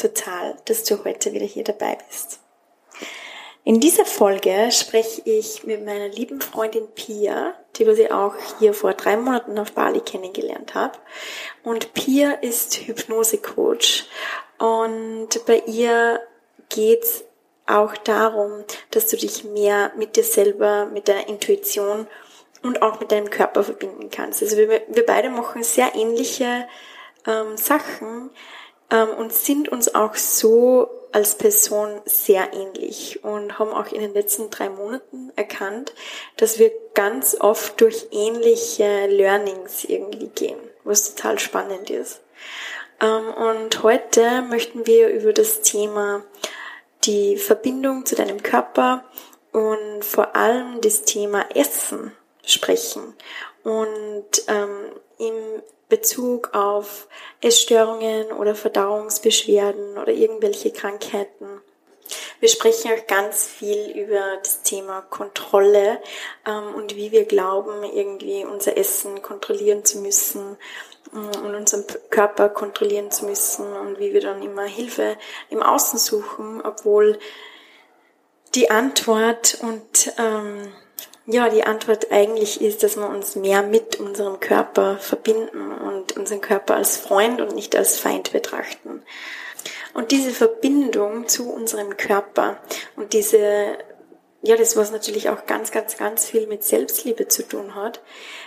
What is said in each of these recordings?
total, dass du heute wieder hier dabei bist. In dieser Folge spreche ich mit meiner lieben Freundin Pia, die ich auch hier vor drei Monaten auf Bali kennengelernt habe. Und Pia ist Hypnosecoach und bei ihr geht's auch darum, dass du dich mehr mit dir selber, mit deiner Intuition und auch mit deinem Körper verbinden kannst. Also wir, wir beide machen sehr ähnliche ähm, Sachen und sind uns auch so als Person sehr ähnlich und haben auch in den letzten drei Monaten erkannt, dass wir ganz oft durch ähnliche Learnings irgendwie gehen, was total spannend ist. Ähm, und heute möchten wir über das Thema die Verbindung zu deinem Körper und vor allem das Thema Essen sprechen. Und ähm, im Bezug auf Essstörungen oder Verdauungsbeschwerden oder irgendwelche Krankheiten. Wir sprechen auch ganz viel über das Thema Kontrolle ähm, und wie wir glauben, irgendwie unser Essen kontrollieren zu müssen ähm, und unseren Körper kontrollieren zu müssen und wie wir dann immer Hilfe im Außen suchen, obwohl die Antwort und ähm, ja, die Antwort eigentlich ist, dass wir uns mehr mit unserem Körper verbinden und unseren Körper als Freund und nicht als Feind betrachten. Und diese Verbindung zu unserem Körper und diese, ja, das was natürlich auch ganz, ganz, ganz viel mit Selbstliebe zu tun hat,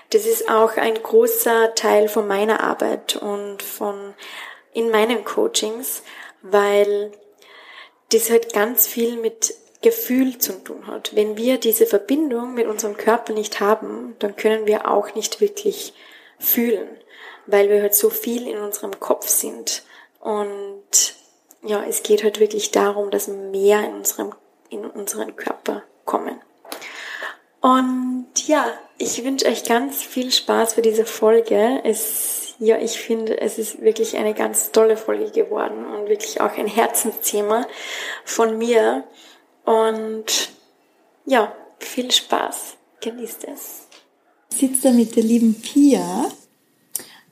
das ist auch ein großer Teil von meiner Arbeit und von in meinen Coachings, weil das halt ganz viel mit Gefühl zu tun hat. Wenn wir diese Verbindung mit unserem Körper nicht haben, dann können wir auch nicht wirklich fühlen, weil wir halt so viel in unserem Kopf sind. Und ja, es geht halt wirklich darum, dass mehr in unserem, in unseren Körper kommen. Und ja, ich wünsche euch ganz viel Spaß für diese Folge. Es, ja, ich finde, es ist wirklich eine ganz tolle Folge geworden und wirklich auch ein Herzensthema von mir. Und ja, viel Spaß. Genießt es. Ich sitze da mit der lieben Pia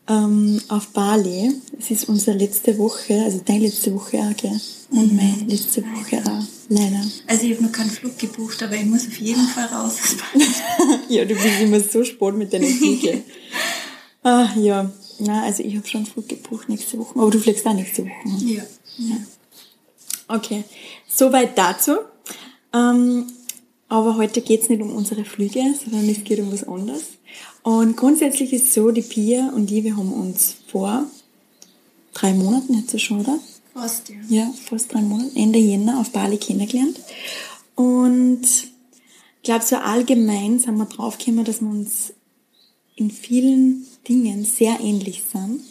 ähm, auf Bali. Es ist unsere letzte Woche, also deine letzte Woche auch, gell? Und mhm. meine letzte Woche auch, leider. Also ich habe noch keinen Flug gebucht, aber ich muss auf jeden Fall raus. ja, du bist immer so spät mit deinen Flügen. ah, ja. Na, also ich habe schon einen Flug gebucht nächste Woche. Aber du fliegst auch nächste Woche. Ja. ja. Okay. Soweit dazu. Ähm, aber heute geht's nicht um unsere Flüge, sondern es geht um was anderes. Und grundsätzlich ist es so, die Pia und ich, wir haben uns vor drei Monaten jetzt schon, oder? Fast, ja. Ja, fast drei Monate, Ende Jänner auf Bali kennengelernt. Und ich glaube, so allgemein sind wir draufgekommen, dass wir uns in vielen Dingen sehr ähnlich sind.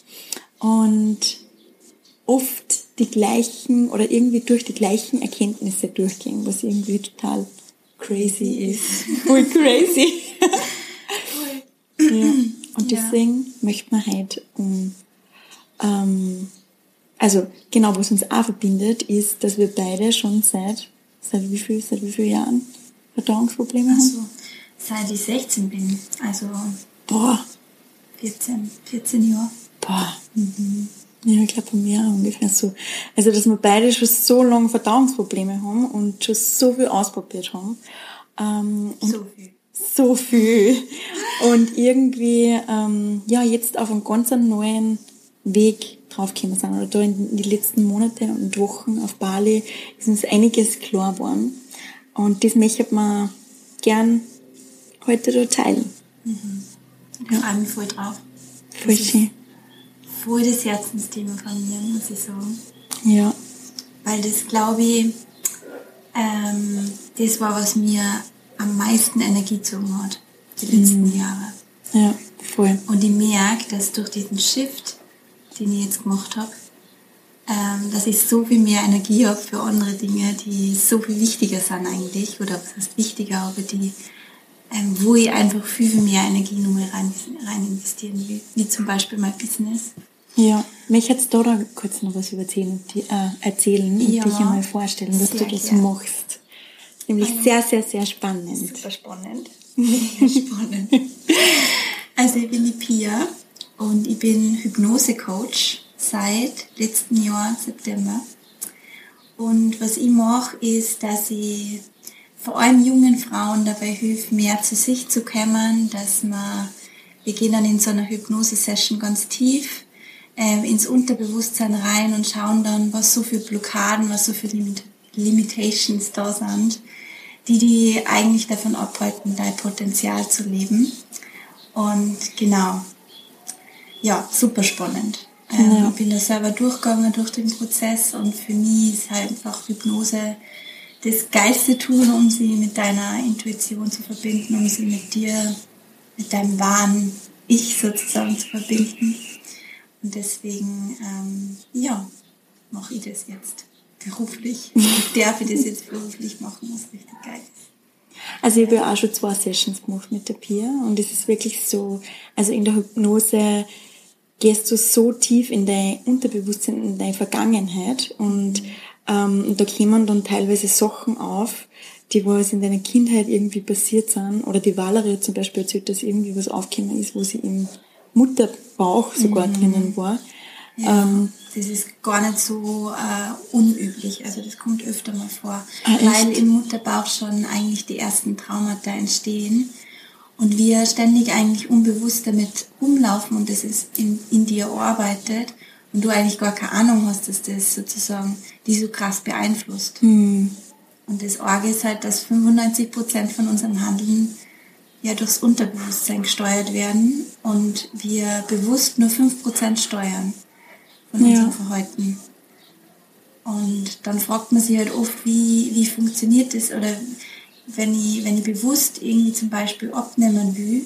Und oft die gleichen oder irgendwie durch die gleichen Erkenntnisse durchgehen, was irgendwie total crazy ist. Voll crazy. ja. Und deswegen ja. möchte man halt um, ähm, also genau, was uns auch verbindet, ist, dass wir beide schon seit, seit wie viel, seit wie vielen Jahren Verdauungsprobleme also, haben? Seit ich 16 bin, also Boah. 14, 14 Jahre. Boah. Mhm. Ja, ich glaube von mir ungefähr so. Also, dass wir beide schon so lange Verdauungsprobleme haben und schon so viel ausprobiert haben. Ähm, so viel. So viel. Und irgendwie, ähm, ja, jetzt auf einem ganz neuen Weg draufgekommen sind. Oder da in die letzten Monate und Wochen auf Bali ist uns einiges klar geworden. Und das möchte man gern heute da teilen. Mhm. Ich ja. freue mich voll drauf. Voll schön voll das Herzensthema von mir, muss ich sagen. Ja. Weil das, glaube ich, ähm, das war, was mir am meisten Energie gezogen hat, die letzten mhm. Jahre. Ja, voll. Und ich merke, dass durch diesen Shift, den ich jetzt gemacht habe, ähm, dass ich so viel mehr Energie habe für andere Dinge, die so viel wichtiger sind eigentlich, oder was heißt wichtiger, aber die, ähm, wo ich einfach viel, viel mehr Energie nur rein, rein investieren will, wie zum Beispiel mein Business. Ja, mich jetzt da, kurz noch was über erzählen, die, äh, erzählen und Ja, dich einmal vorstellen, dass du das gern. machst. Nämlich sehr, sehr, sehr spannend. Super spannend. Spannend. Also ich bin die Pia und ich bin Hypnose-Coach seit letzten Jahr, September. Und was ich mache, ist, dass ich vor allem jungen Frauen dabei hilft, mehr zu sich zu kommen, dass man, wir gehen dann in so einer Hypnose-Session ganz tief ähm, ins Unterbewusstsein rein und schauen dann, was so für Blockaden, was so für Limit Limitations da sind, die die eigentlich davon abhalten, dein Potenzial zu leben. Und genau, ja, super spannend. Ähm, Ja. Ich bin da selber durchgegangen durch den Prozess und für mich ist halt einfach Hypnose das geilste Tool, um sie mit deiner Intuition zu verbinden, um sie mit dir, mit deinem wahren Ich sozusagen zu verbinden. Und deswegen, ähm, ja, mache ich das jetzt beruflich. Ich darf ich das jetzt beruflich machen, was richtig geil ist. Also ich habe ja auch schon zwei Sessions gemacht mit der Pia und es ist wirklich so, also in der Hypnose gehst du so tief in dein Unterbewusstsein, in deine Vergangenheit und ähm, da kommen dann teilweise Sachen auf, die was in deiner Kindheit irgendwie passiert sind oder die Valerie zum Beispiel erzählt, dass irgendwie was aufgekommen ist, wo sie im Mutterbauch sogar drinnen war. Ja, Ähm, das ist gar nicht so äh, unüblich. Also das kommt öfter mal vor, Ah, weil im Mutterbauch schon eigentlich die ersten Traumata entstehen und wir ständig eigentlich unbewusst damit rumlaufen und das ist in, in dir arbeitet und du eigentlich gar keine Ahnung hast, dass das sozusagen die so krass beeinflusst. hm, Und das Orge ist halt, dass 95% von unserem Handeln ja durchs Unterbewusstsein gesteuert werden und wir bewusst nur 5% steuern von Ja. unserem Verhalten. Und dann fragt man sich halt oft, wie, wie funktioniert das oder wenn ich, wenn ich bewusst irgendwie zum Beispiel abnehmen will,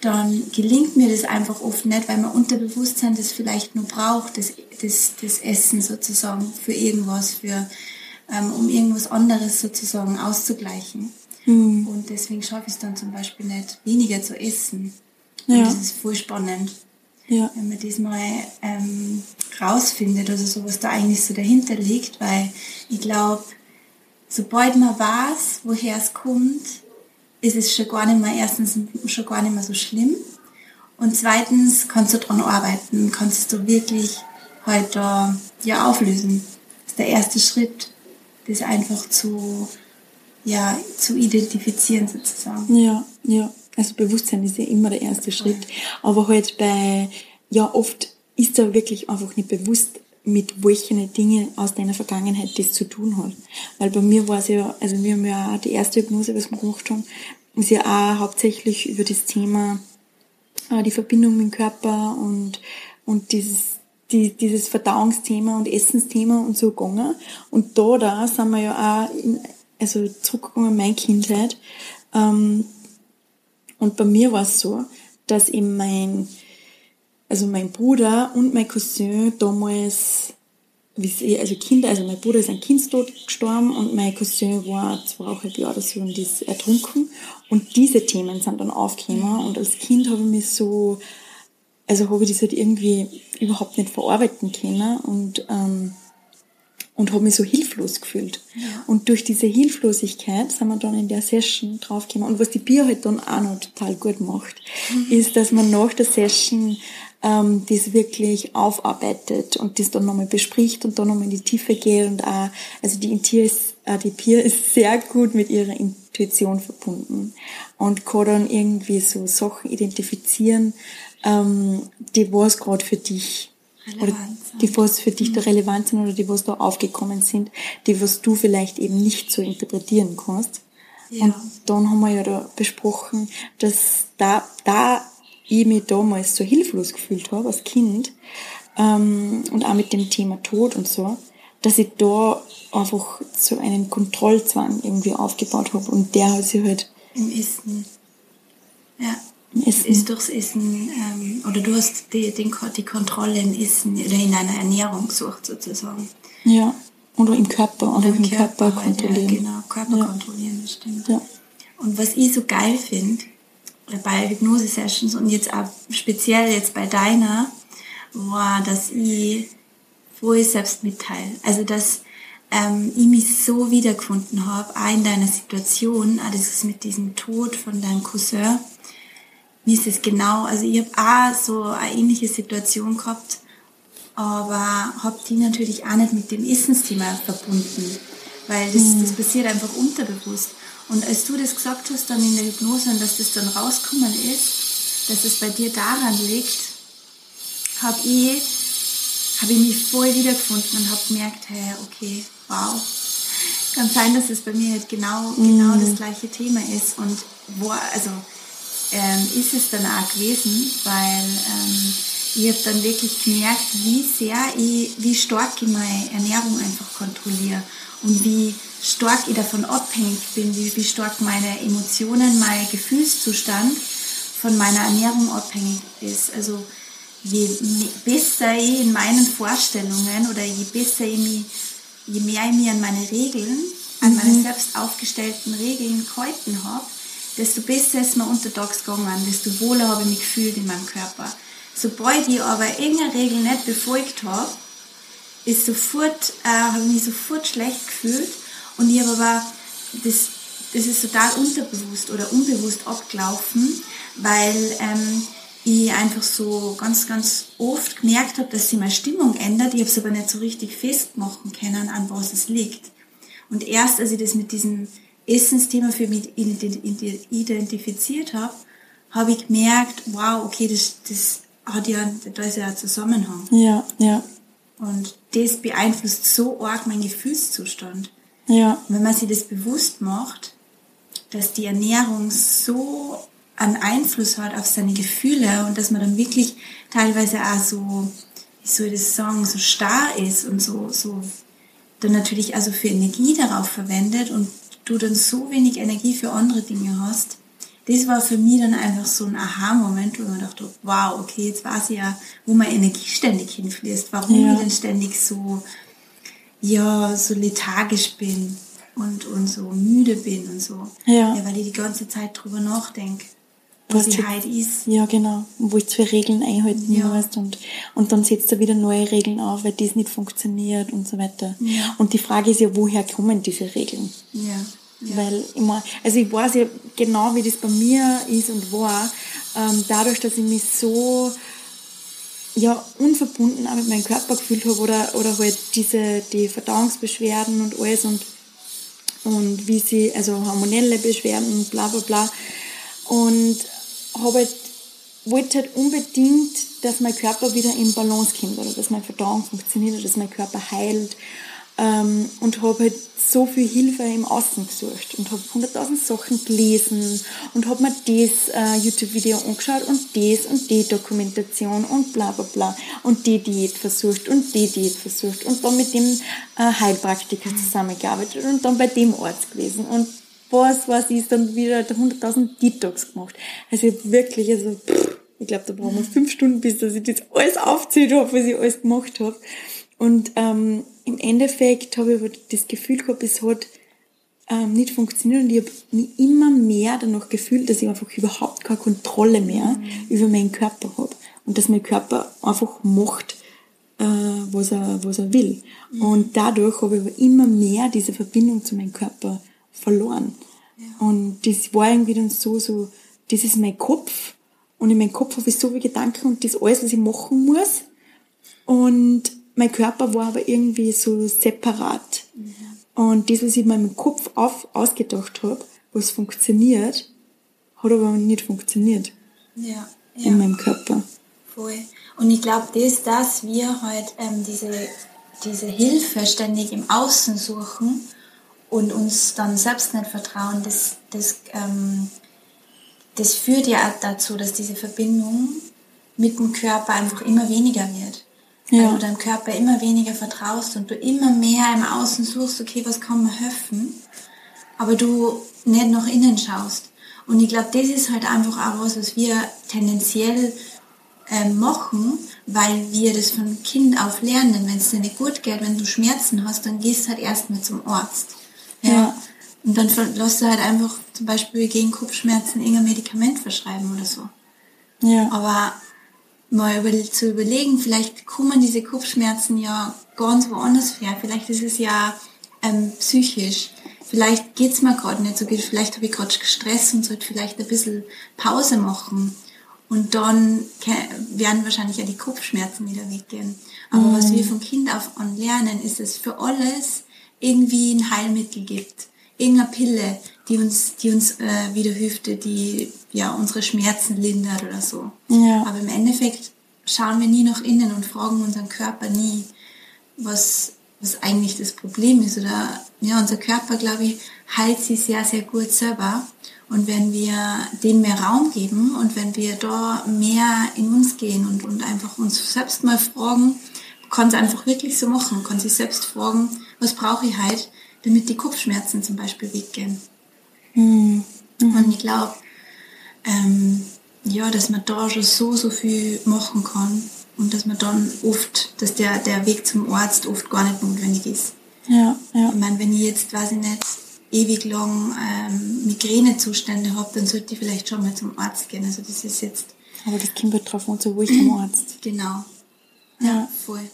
dann gelingt mir das einfach oft nicht, weil mein Unterbewusstsein das vielleicht nur braucht, das, das, das Essen sozusagen für irgendwas, für, ähm, um irgendwas anderes sozusagen auszugleichen. Hm, Und deswegen schaffe ich es dann zum Beispiel nicht, weniger zu essen. Ja. Und das ist voll spannend, ja, wenn man das mal ähm, rausfindet, also so was da eigentlich so dahinter liegt, weil ich glaube, sobald man weiß, woher es kommt, ist es schon gar nicht mehr, erstens schon gar nicht mehr so schlimm und zweitens kannst du dran arbeiten, kannst du wirklich halt da ja auflösen. Das ist der erste Schritt, das einfach zu ja zu identifizieren sozusagen. Ja, ja. Also Bewusstsein ist ja immer der erste Schritt. Aber halt bei, ja, oft ist da wirklich einfach nicht bewusst, mit welchen Dingen aus deiner Vergangenheit das zu tun hat. Weil bei mir war es ja, also wir haben ja auch die erste Hypnose, was wir gemacht haben, ist ja auch hauptsächlich über das Thema äh, die Verbindung mit dem Körper und, und dieses, die, dieses Verdauungsthema und Essensthema und so gegangen. Und da, da sind wir ja auch, in, also zurückgegangen in meine Kindheit. Ähm, und bei mir war es so, dass eben mein, also mein Bruder und mein Cousin damals, sie, also Kinder, also mein Bruder ist ein Kindstod gestorben und mein Cousin war zweieinhalb Jahre oder so und ist ertrunken. Und diese Themen sind dann aufgekommen und als Kind habe ich mich so, also habe ich das halt irgendwie überhaupt nicht verarbeiten können und, ähm, und habe mich so hilflos gefühlt. Und durch diese Hilflosigkeit sind wir dann in der Session draufgekommen. Und was die Bier halt dann auch noch total gut macht, ist, dass man nach der Session ähm, das wirklich aufarbeitet und das dann nochmal bespricht und dann nochmal in die Tiefe geht und auch, also die Intier ist, äh, die Pia ist sehr gut mit ihrer Intuition verbunden und kann dann irgendwie so Sachen identifizieren, ähm, die was gerade für dich Relevant sind. die was für dich da relevant sind oder die was da aufgekommen sind, die was du vielleicht eben nicht so interpretieren kannst. Ja. Und dann haben wir ja da besprochen, dass da, da ich mich damals so hilflos gefühlt habe als Kind ähm, und auch mit dem Thema Tod und so, dass ich da einfach so einen Kontrollzwang irgendwie aufgebaut habe und der hat sich halt Im Essen. Ja. Essen. ist durchs Essen, ähm, oder du hast die, den, die Kontrolle im Essen oder in deiner Ernährung gesucht sozusagen. Ja, oder im Körper, oder, oder im Körper, Körper kontrollieren. Ja, genau, Körper ja. kontrollieren, das stimmt. Ja. Und was ich so geil finde, bei Hypnose-Sessions und jetzt auch speziell jetzt bei deiner, war, dass ich frohe selbst mitteile. Also, dass ähm, ich mich so wiedergefunden habe, auch in deiner Situation, auch das ist mit diesem Tod von deinem Cousin, mir ist es genau, also ich habe auch so eine ähnliche Situation gehabt, aber habe die natürlich auch nicht mit dem Essensthema verbunden, weil das, mhm. das passiert einfach unterbewusst. Und als du das gesagt hast dann in der Hypnose und dass das dann rausgekommen ist, dass es bei dir daran liegt, habe ich, hab ich mich voll wiedergefunden und habe gemerkt, hey, okay, wow, kann sein, dass es bei mir halt genau, genau mhm. das gleiche Thema ist. Und wo, also ähm, ist es dann auch gewesen, weil ähm, ich habe dann wirklich gemerkt, wie sehr ich, wie stark ich meine Ernährung einfach kontrolliere und wie stark ich davon abhängig bin, wie, wie stark meine Emotionen, mein Gefühlszustand von meiner Ernährung abhängig ist. Also je besser ich in meinen Vorstellungen oder je besser ich mich, je mehr ich mich an meine Regeln, an meine mhm. selbst aufgestellten Regeln gehalten habe, desto besser ist mir untertags gegangen, desto wohler habe ich mich gefühlt in meinem Körper. Sobald ich aber irgendeine Regel nicht befolgt habe, ist sofort, äh, habe ich mich sofort schlecht gefühlt und ich habe aber, das, das ist total unterbewusst oder unbewusst abgelaufen, weil ähm, ich einfach so ganz, ganz oft gemerkt habe, dass sich meine Stimmung ändert. Ich habe es aber nicht so richtig festmachen können, an was es liegt. Und erst als ich das mit diesem Essensthema für mich identifiziert habe, habe ich gemerkt, wow, okay, das, das hat ja, da ist ja ein Zusammenhang. Ja, ja. Und das beeinflusst so arg meinen Gefühlszustand. Ja. Und wenn man sich das bewusst macht, dass die Ernährung so einen Einfluss hat auf seine Gefühle und dass man dann wirklich teilweise auch so, wie soll ich das sagen, so starr ist und so, so dann natürlich also für Energie darauf verwendet und du dann so wenig Energie für andere Dinge hast, das war für mich dann einfach so ein Aha-Moment, wo man dachte, wow, okay, jetzt weiß ich ja, wo meine Energie ständig hinfließt, warum ja. ich denn ständig so, ja, so lethargisch bin und, und so müde bin und so. Ja. ja weil ich die ganze Zeit drüber nachdenke was ich halt ist. Ja, genau. Wo ich zwei Regeln einhalten ja. musst und, und dann setzt er wieder neue Regeln auf, weil das nicht funktioniert und so weiter. Ja. Und die Frage ist ja, woher kommen diese Regeln? Ja. Ja. Weil immer, also ich weiß ja genau, wie das bei mir ist und war, ähm, dadurch, dass ich mich so ja, unverbunden auch mit meinem Körper gefühlt habe oder, oder halt diese, die Verdauungsbeschwerden und alles und, und wie sie, also hormonelle Beschwerden und bla bla bla. Und habe halt, wollte halt unbedingt, dass mein Körper wieder in Balance kommt oder dass meine Verdauung funktioniert oder dass mein Körper heilt. Ähm, und habe halt so viel Hilfe im Außen gesucht und habe hunderttausend Sachen gelesen und habe mir das äh, YouTube-Video angeschaut und das und die Dokumentation und bla bla bla und die Diät versucht und die Diät versucht und dann mit dem äh, Heilpraktiker zusammengearbeitet und dann bei dem Arzt gewesen und was was ist dann wieder hunderttausend Detox gemacht. Also wirklich, also pff, ich glaube, da brauchen wir fünf Stunden, bis dass ich das alles aufzählt habe, was ich alles gemacht habe. Und ähm, im Endeffekt habe ich aber das Gefühl gehabt, es hat ähm, nicht funktioniert und ich habe mich immer mehr danach gefühlt, dass ich einfach überhaupt keine Kontrolle mehr mhm. über meinen Körper habe und dass mein Körper einfach macht, äh, was, er, was er will. Mhm. Und dadurch habe ich aber immer mehr diese Verbindung zu meinem Körper verloren. Ja. Und das war irgendwie dann so, so, das ist mein Kopf und in meinem Kopf habe ich so viele Gedanken und das alles, was ich machen muss. Und mein Körper war aber irgendwie so separat. Mhm. Und das, was ich in meinem Kopf auf, ausgedacht habe, was funktioniert, hat aber nicht funktioniert. Ja, ja. In meinem Körper. Voll. Und ich glaube, das, dass wir halt ähm, diese, diese Hilfe ständig im Außen suchen und uns dann selbst nicht vertrauen, das, das, ähm, das führt ja dazu, dass diese Verbindung mit dem Körper einfach immer weniger wird ja. weil du deinem Körper immer weniger vertraust und du immer mehr im Außen suchst, okay, was kann mir helfen, aber du nicht nach innen schaust. Und ich glaube, das ist halt einfach auch was, was wir tendenziell äh, machen, weil wir das von Kind auf lernen. Wenn es dir nicht gut geht, wenn du Schmerzen hast, dann gehst du halt erstmal zum Arzt. Ja. ja. Und dann lässt du halt einfach zum Beispiel gegen Kopfschmerzen irgendein Medikament verschreiben oder so. Ja. Aber mal über, zu überlegen, vielleicht kommen diese Kopfschmerzen ja ganz woanders her. Vielleicht ist es ja ähm, psychisch. Vielleicht geht's mir gerade nicht so gut. Vielleicht habe ich gerade Stress und sollte vielleicht ein bisschen Pause machen. Und dann werden wahrscheinlich ja die Kopfschmerzen wieder weggehen. Aber mhm. was wir von Kind auf an lernen, ist, es für alles irgendwie ein Heilmittel gibt. Irgendeine Pille, die uns, die uns äh, wieder hilft, die ja unsere Schmerzen lindert oder so. Ja. Aber im Endeffekt schauen wir nie nach innen und fragen unseren Körper nie, was, was eigentlich das Problem ist. Oder ja, unser Körper, glaube ich, heilt sich sehr, sehr gut selber. Und wenn wir dem mehr Raum geben und wenn wir da mehr in uns gehen und, und einfach uns selbst mal fragen, kann es einfach wirklich so machen, kann sich selbst fragen, was brauche ich halt, damit die Kopfschmerzen zum Beispiel weggehen. Mhm. Und ich glaube, ähm, ja, dass man da schon so, so viel machen kann und dass man dann oft, dass der, der Weg zum Arzt oft gar nicht notwendig ist. Ja, ja. Ich meine, wenn ich jetzt, weiß ich nicht, ewig lang ähm, Migränezustände habe, dann sollte ich vielleicht schon mal zum Arzt gehen. Also das ist jetzt... Aber das kommt halt drauf an, so ich zum Arzt. Genau. Ja, ja. voll.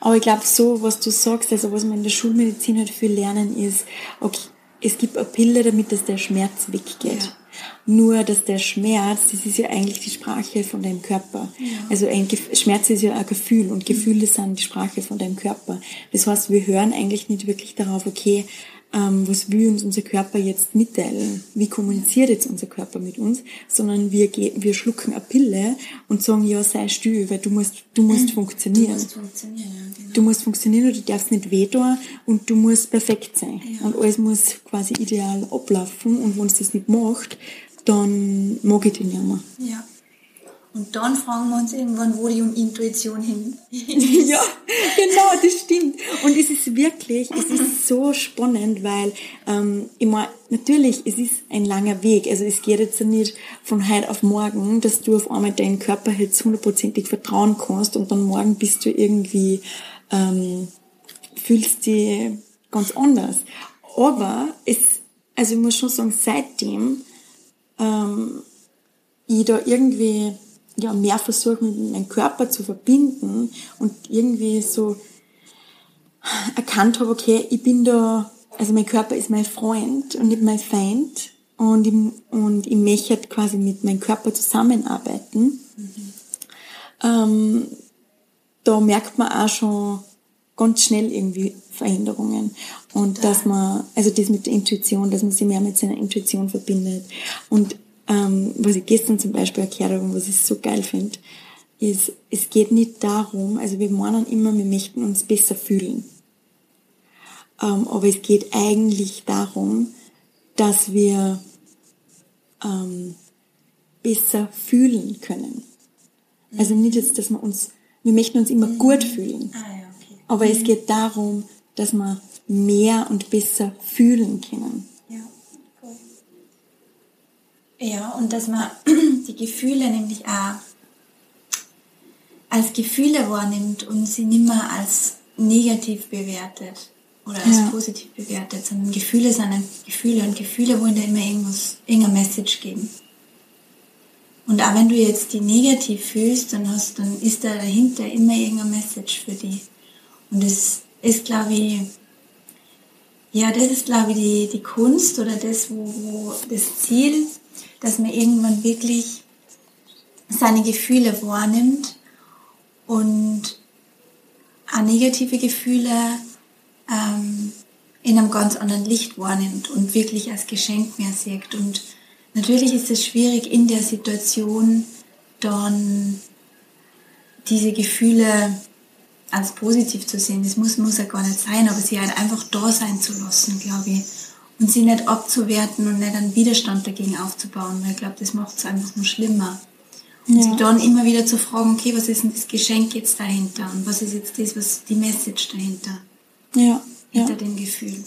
Aber ich glaube, so, was du sagst, also was wir in der Schulmedizin halt viel lernen, ist, okay, es gibt eine Pille, damit dass der Schmerz weggeht. Ja. Nur, dass der Schmerz, das ist ja eigentlich die Sprache von deinem Körper. Ja. Also ein Schmerz ist ja ein Gefühl und Gefühle sind die Sprache von deinem Körper. Das heißt, wir hören eigentlich nicht wirklich darauf, okay, ähm, was will uns unser Körper jetzt mitteilen? Wie kommuniziert jetzt unser Körper mit uns? Sondern wir, wir schlucken eine Pille und sagen, ja, sei still, weil du musst, du musst mhm. funktionieren. Du musst funktionieren, ja, genau. Du musst funktionieren und du darfst nicht weh tun und du musst perfekt sein. Ja. Und alles muss quasi ideal ablaufen und wenn es das nicht macht, dann mag ich den nicht mehr. Ja. Und dann fragen wir uns irgendwann, wo die Intuition hin ist. ja, genau, das stimmt. Und es ist wirklich, es ist so spannend, weil ähm, immer natürlich, es ist ein langer Weg. Also es geht jetzt nicht von heute auf morgen, dass du auf einmal deinen Körper jetzt hundertprozentig vertrauen kannst und dann morgen bist du irgendwie ähm, fühlst dich ganz anders. Aber es, also ich muss schon sagen, seitdem ähm, ich da irgendwie ja, mehr versuche, mit meinem Körper zu verbinden und irgendwie so erkannt habe, okay, ich bin da, also mein Körper ist mein Freund und nicht mein Feind und ich, und ich möchte quasi mit meinem Körper zusammenarbeiten. Mhm. Ähm, da merkt man auch schon ganz schnell irgendwie Veränderungen und dass man, also das mit der Intuition, dass man sich mehr mit seiner Intuition verbindet und ähm, was ich gestern zum Beispiel erklärt habe und was ich so geil finde, ist, es geht nicht darum, also wir meinen immer, wir möchten uns besser fühlen. Ähm, aber es geht eigentlich darum, dass wir ähm, besser fühlen können. Also nicht jetzt, dass wir uns, wir möchten uns immer gut fühlen. Ah, ja, okay. Aber es geht darum, dass wir mehr und besser fühlen können. Ja, und dass man die Gefühle nämlich auch als Gefühle wahrnimmt und sie nicht mehr als negativ bewertet oder als ja. positiv bewertet, sondern Gefühle sind Gefühle und Gefühle wollen da immer irgendwas, irgendeine Message geben. Und auch wenn du jetzt die negativ fühlst, dann hast, dann ist da dahinter immer irgendeine Message für die. Und das ist, glaube ich, ja, das ist, glaube ich, die, die Kunst oder das, wo, wo das Ziel dass man irgendwann wirklich seine Gefühle wahrnimmt und auch negative Gefühle ähm, in einem ganz anderen Licht wahrnimmt und wirklich als Geschenk mehr sieht. Und natürlich ist es schwierig in der Situation dann diese Gefühle als positiv zu sehen. Das muss, muss ja gar nicht sein, aber sie halt einfach da sein zu lassen, glaube ich und sie nicht abzuwerten und nicht einen Widerstand dagegen aufzubauen, weil ich glaube, das macht es einfach nur schlimmer. Und ja. sie dann immer wieder zu fragen, okay, was ist denn das Geschenk jetzt dahinter und was ist jetzt das, was die Message dahinter? Ja. Hinter ja. dem Gefühl.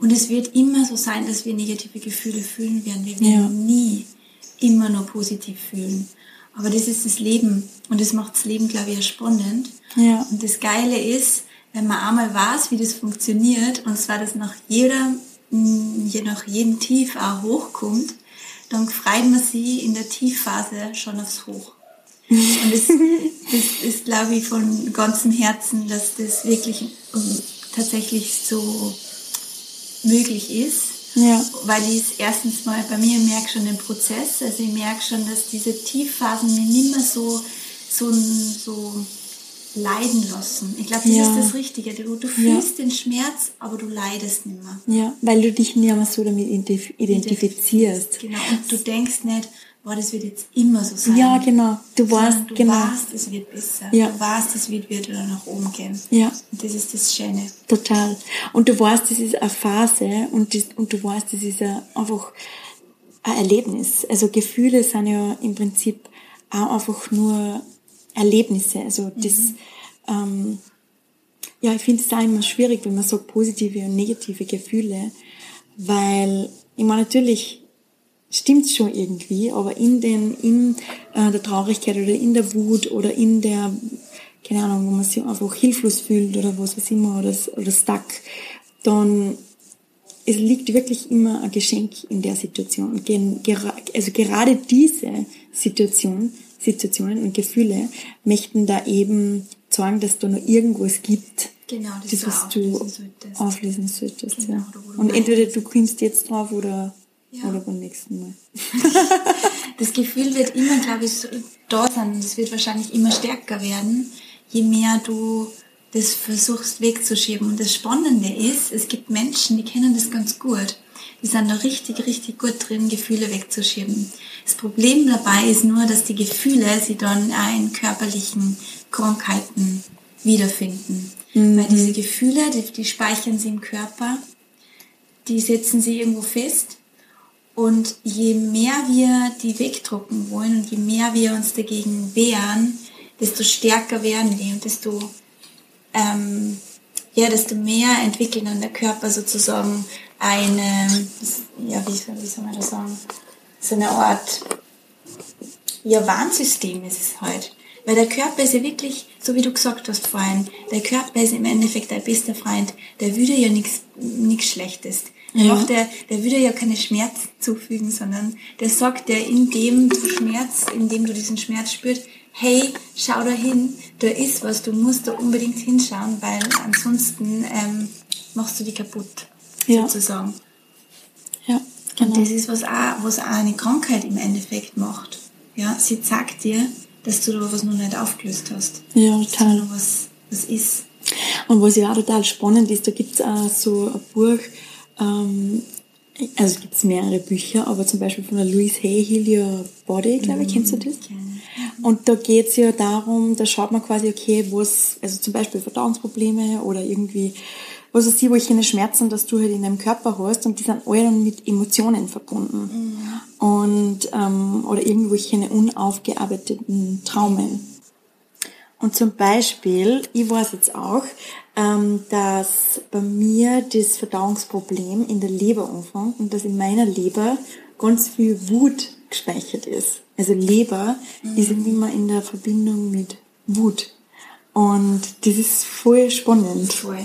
Und es wird immer so sein, dass wir negative Gefühle fühlen werden. Wir werden Ja. nie immer nur positiv fühlen. Aber das ist das Leben. Und das macht das Leben, glaube ich, spannend. Ja. Und das Geile ist, wenn man einmal weiß, wie das funktioniert, und zwar, dass nach jeder, je nach jedem Tief auch hochkommt, dann freut man sich in der Tiefphase schon aufs Hoch. Und das, das ist, glaube ich, von ganzem Herzen, dass das wirklich ähm, tatsächlich so möglich ist. Ja. Weil ich es erstens mal bei mir merke schon den Prozess. Also ich merke schon, dass diese Tiefphasen mir nicht mehr so, so, so leiden lassen. Ich glaube, das Ja. ist das Richtige. Du, du fühlst den Schmerz, aber du leidest nicht mehr. Ja, weil du dich nicht mehr so damit identif- identifizierst. Genau. Und du denkst nicht, boah, das wird jetzt immer so sein. Ja, genau. Du weißt, du genau. weißt, es wird besser. Ja. Du weißt, es wird wieder nach oben gehen. Ja. Und das ist das Schöne. Total. Und du weißt, das ist eine Phase und, das, und du weißt, das ist ein, einfach ein Erlebnis. Also Gefühle sind ja im Prinzip auch einfach nur Erlebnisse. Also das, ähm, ja, ich finde es auch immer schwierig, wenn man sagt positive und negative Gefühle, weil ich meine, natürlich stimmt schon irgendwie, aber in den, in äh, der Traurigkeit oder in der Wut oder in der, keine Ahnung, wo man sich einfach hilflos fühlt oder was weiß immer oder, oder stuck, dann es liegt wirklich immer ein Geschenk in der Situation. Und Also gerade diese Situation, Situationen und Gefühle möchten da eben zeigen, dass da noch irgendwas gibt, Genau, das, das du was du auflösen solltest. auflesen solltest. Genau, ja. Und entweder du kommst jetzt drauf oder, Ja. oder beim nächsten Mal. Das Gefühl wird immer, glaube ich, da sein. Es wird wahrscheinlich immer stärker werden, je mehr du das versuchst wegzuschieben. Und das Spannende ist, es gibt Menschen, die kennen das ganz gut. Die sind da richtig, richtig gut drin, Gefühle wegzuschieben. Das Problem dabei ist nur, dass die Gefühle sie dann auch in körperlichen Krankheiten wiederfinden. Weil diese Gefühle, die, die speichern sie im Körper, die setzen sie irgendwo fest und je mehr wir die wegdrucken wollen und je mehr wir uns dagegen wehren, desto stärker werden die und desto, ähm, ja, desto mehr entwickeln dann der Körper sozusagen eine, ja, wie, soll- wie soll man das sagen, so eine Art, ja, Warnsystem ist es halt. Weil der Körper ist ja wirklich, so wie du gesagt hast vorhin, der Körper ist im Endeffekt dein bester Freund. Der würde ja nichts Schlechtes. Der, Ja. macht der, der würde ja keine Schmerzen zufügen, sondern der sagt dir, indem du Schmerz, indem du diesen Schmerz spürst, hey, schau da hin, da ist was, du musst da unbedingt hinschauen, weil ansonsten ähm, machst du die kaputt, Ja. sozusagen. Ja, Und genau. das ist, was auch, was auch eine Krankheit im Endeffekt macht. Ja, sie sagt dir, dass du da was noch nicht aufgelöst hast. Ja, Dass total. noch was, was ist. Und was ja auch total spannend ist, da gibt's auch so ein Buch, ähm, also es gibt mehrere Bücher, aber zum Beispiel von der Louise Hay, Heal Your Body, glaube ich, kennst du das? Und da geht's ja darum, da schaut man quasi, okay, was, also zum Beispiel Verdauungsprobleme oder irgendwie, was weiß ich, welche Schmerzen, dass du halt in deinem Körper hast und die sind alle dann mit Emotionen verbunden. Und, ähm, oder irgendwelche unaufgearbeiteten Traumen. Und zum Beispiel, ich weiß jetzt auch, ähm, dass bei mir das Verdauungsproblem in der Leber anfängt und dass in meiner Leber ganz viel Wut gespeichert ist. Also Leber ist immer in der Verbindung mit Wut. Und das ist voll spannend. Voll.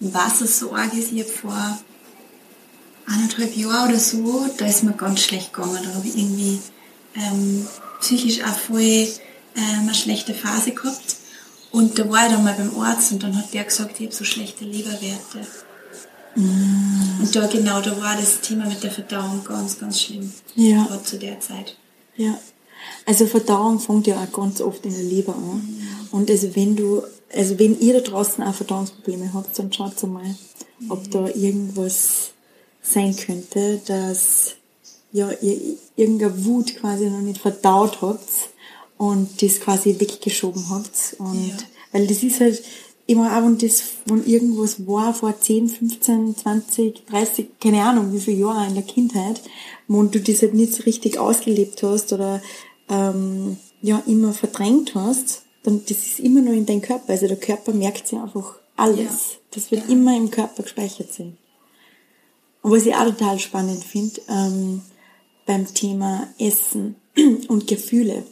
Was es so arg ist, ich hab vor eineinhalb Jahren oder so, da ist mir ganz schlecht gegangen. Da habe ich irgendwie ähm, psychisch auch voll ähm, eine schlechte Phase gehabt. Und da war ich dann mal beim Arzt und dann hat der gesagt, ich habe so schlechte Leberwerte. Und da genau, da war das Thema mit der Verdauung ganz, ganz schlimm. Ja. Gerade zu der Zeit. Ja. Also Verdauung fängt ja auch ganz oft in der Leber an. Und also wenn du, also wenn ihr da draußen auch Verdauungsprobleme habt, dann schaut mal, ob da irgendwas sein könnte, dass ja, ihr irgendeine Wut quasi noch nicht verdaut habt und das quasi weggeschoben habt. Und Ja. weil das ist halt immer auch, wenn das, wenn irgendwas war vor 10, 15, 20, 30, keine Ahnung, wie viele Jahre in der Kindheit, wo du das halt nicht so richtig ausgelebt hast oder ähm, ja immer verdrängt hast, dann das ist immer nur in deinem Körper. Also der Körper merkt sich einfach alles. Ja. Das wird Ja. immer im Körper gespeichert sein. Und was ich auch total spannend finde, ähm, beim Thema Essen und Gefühle.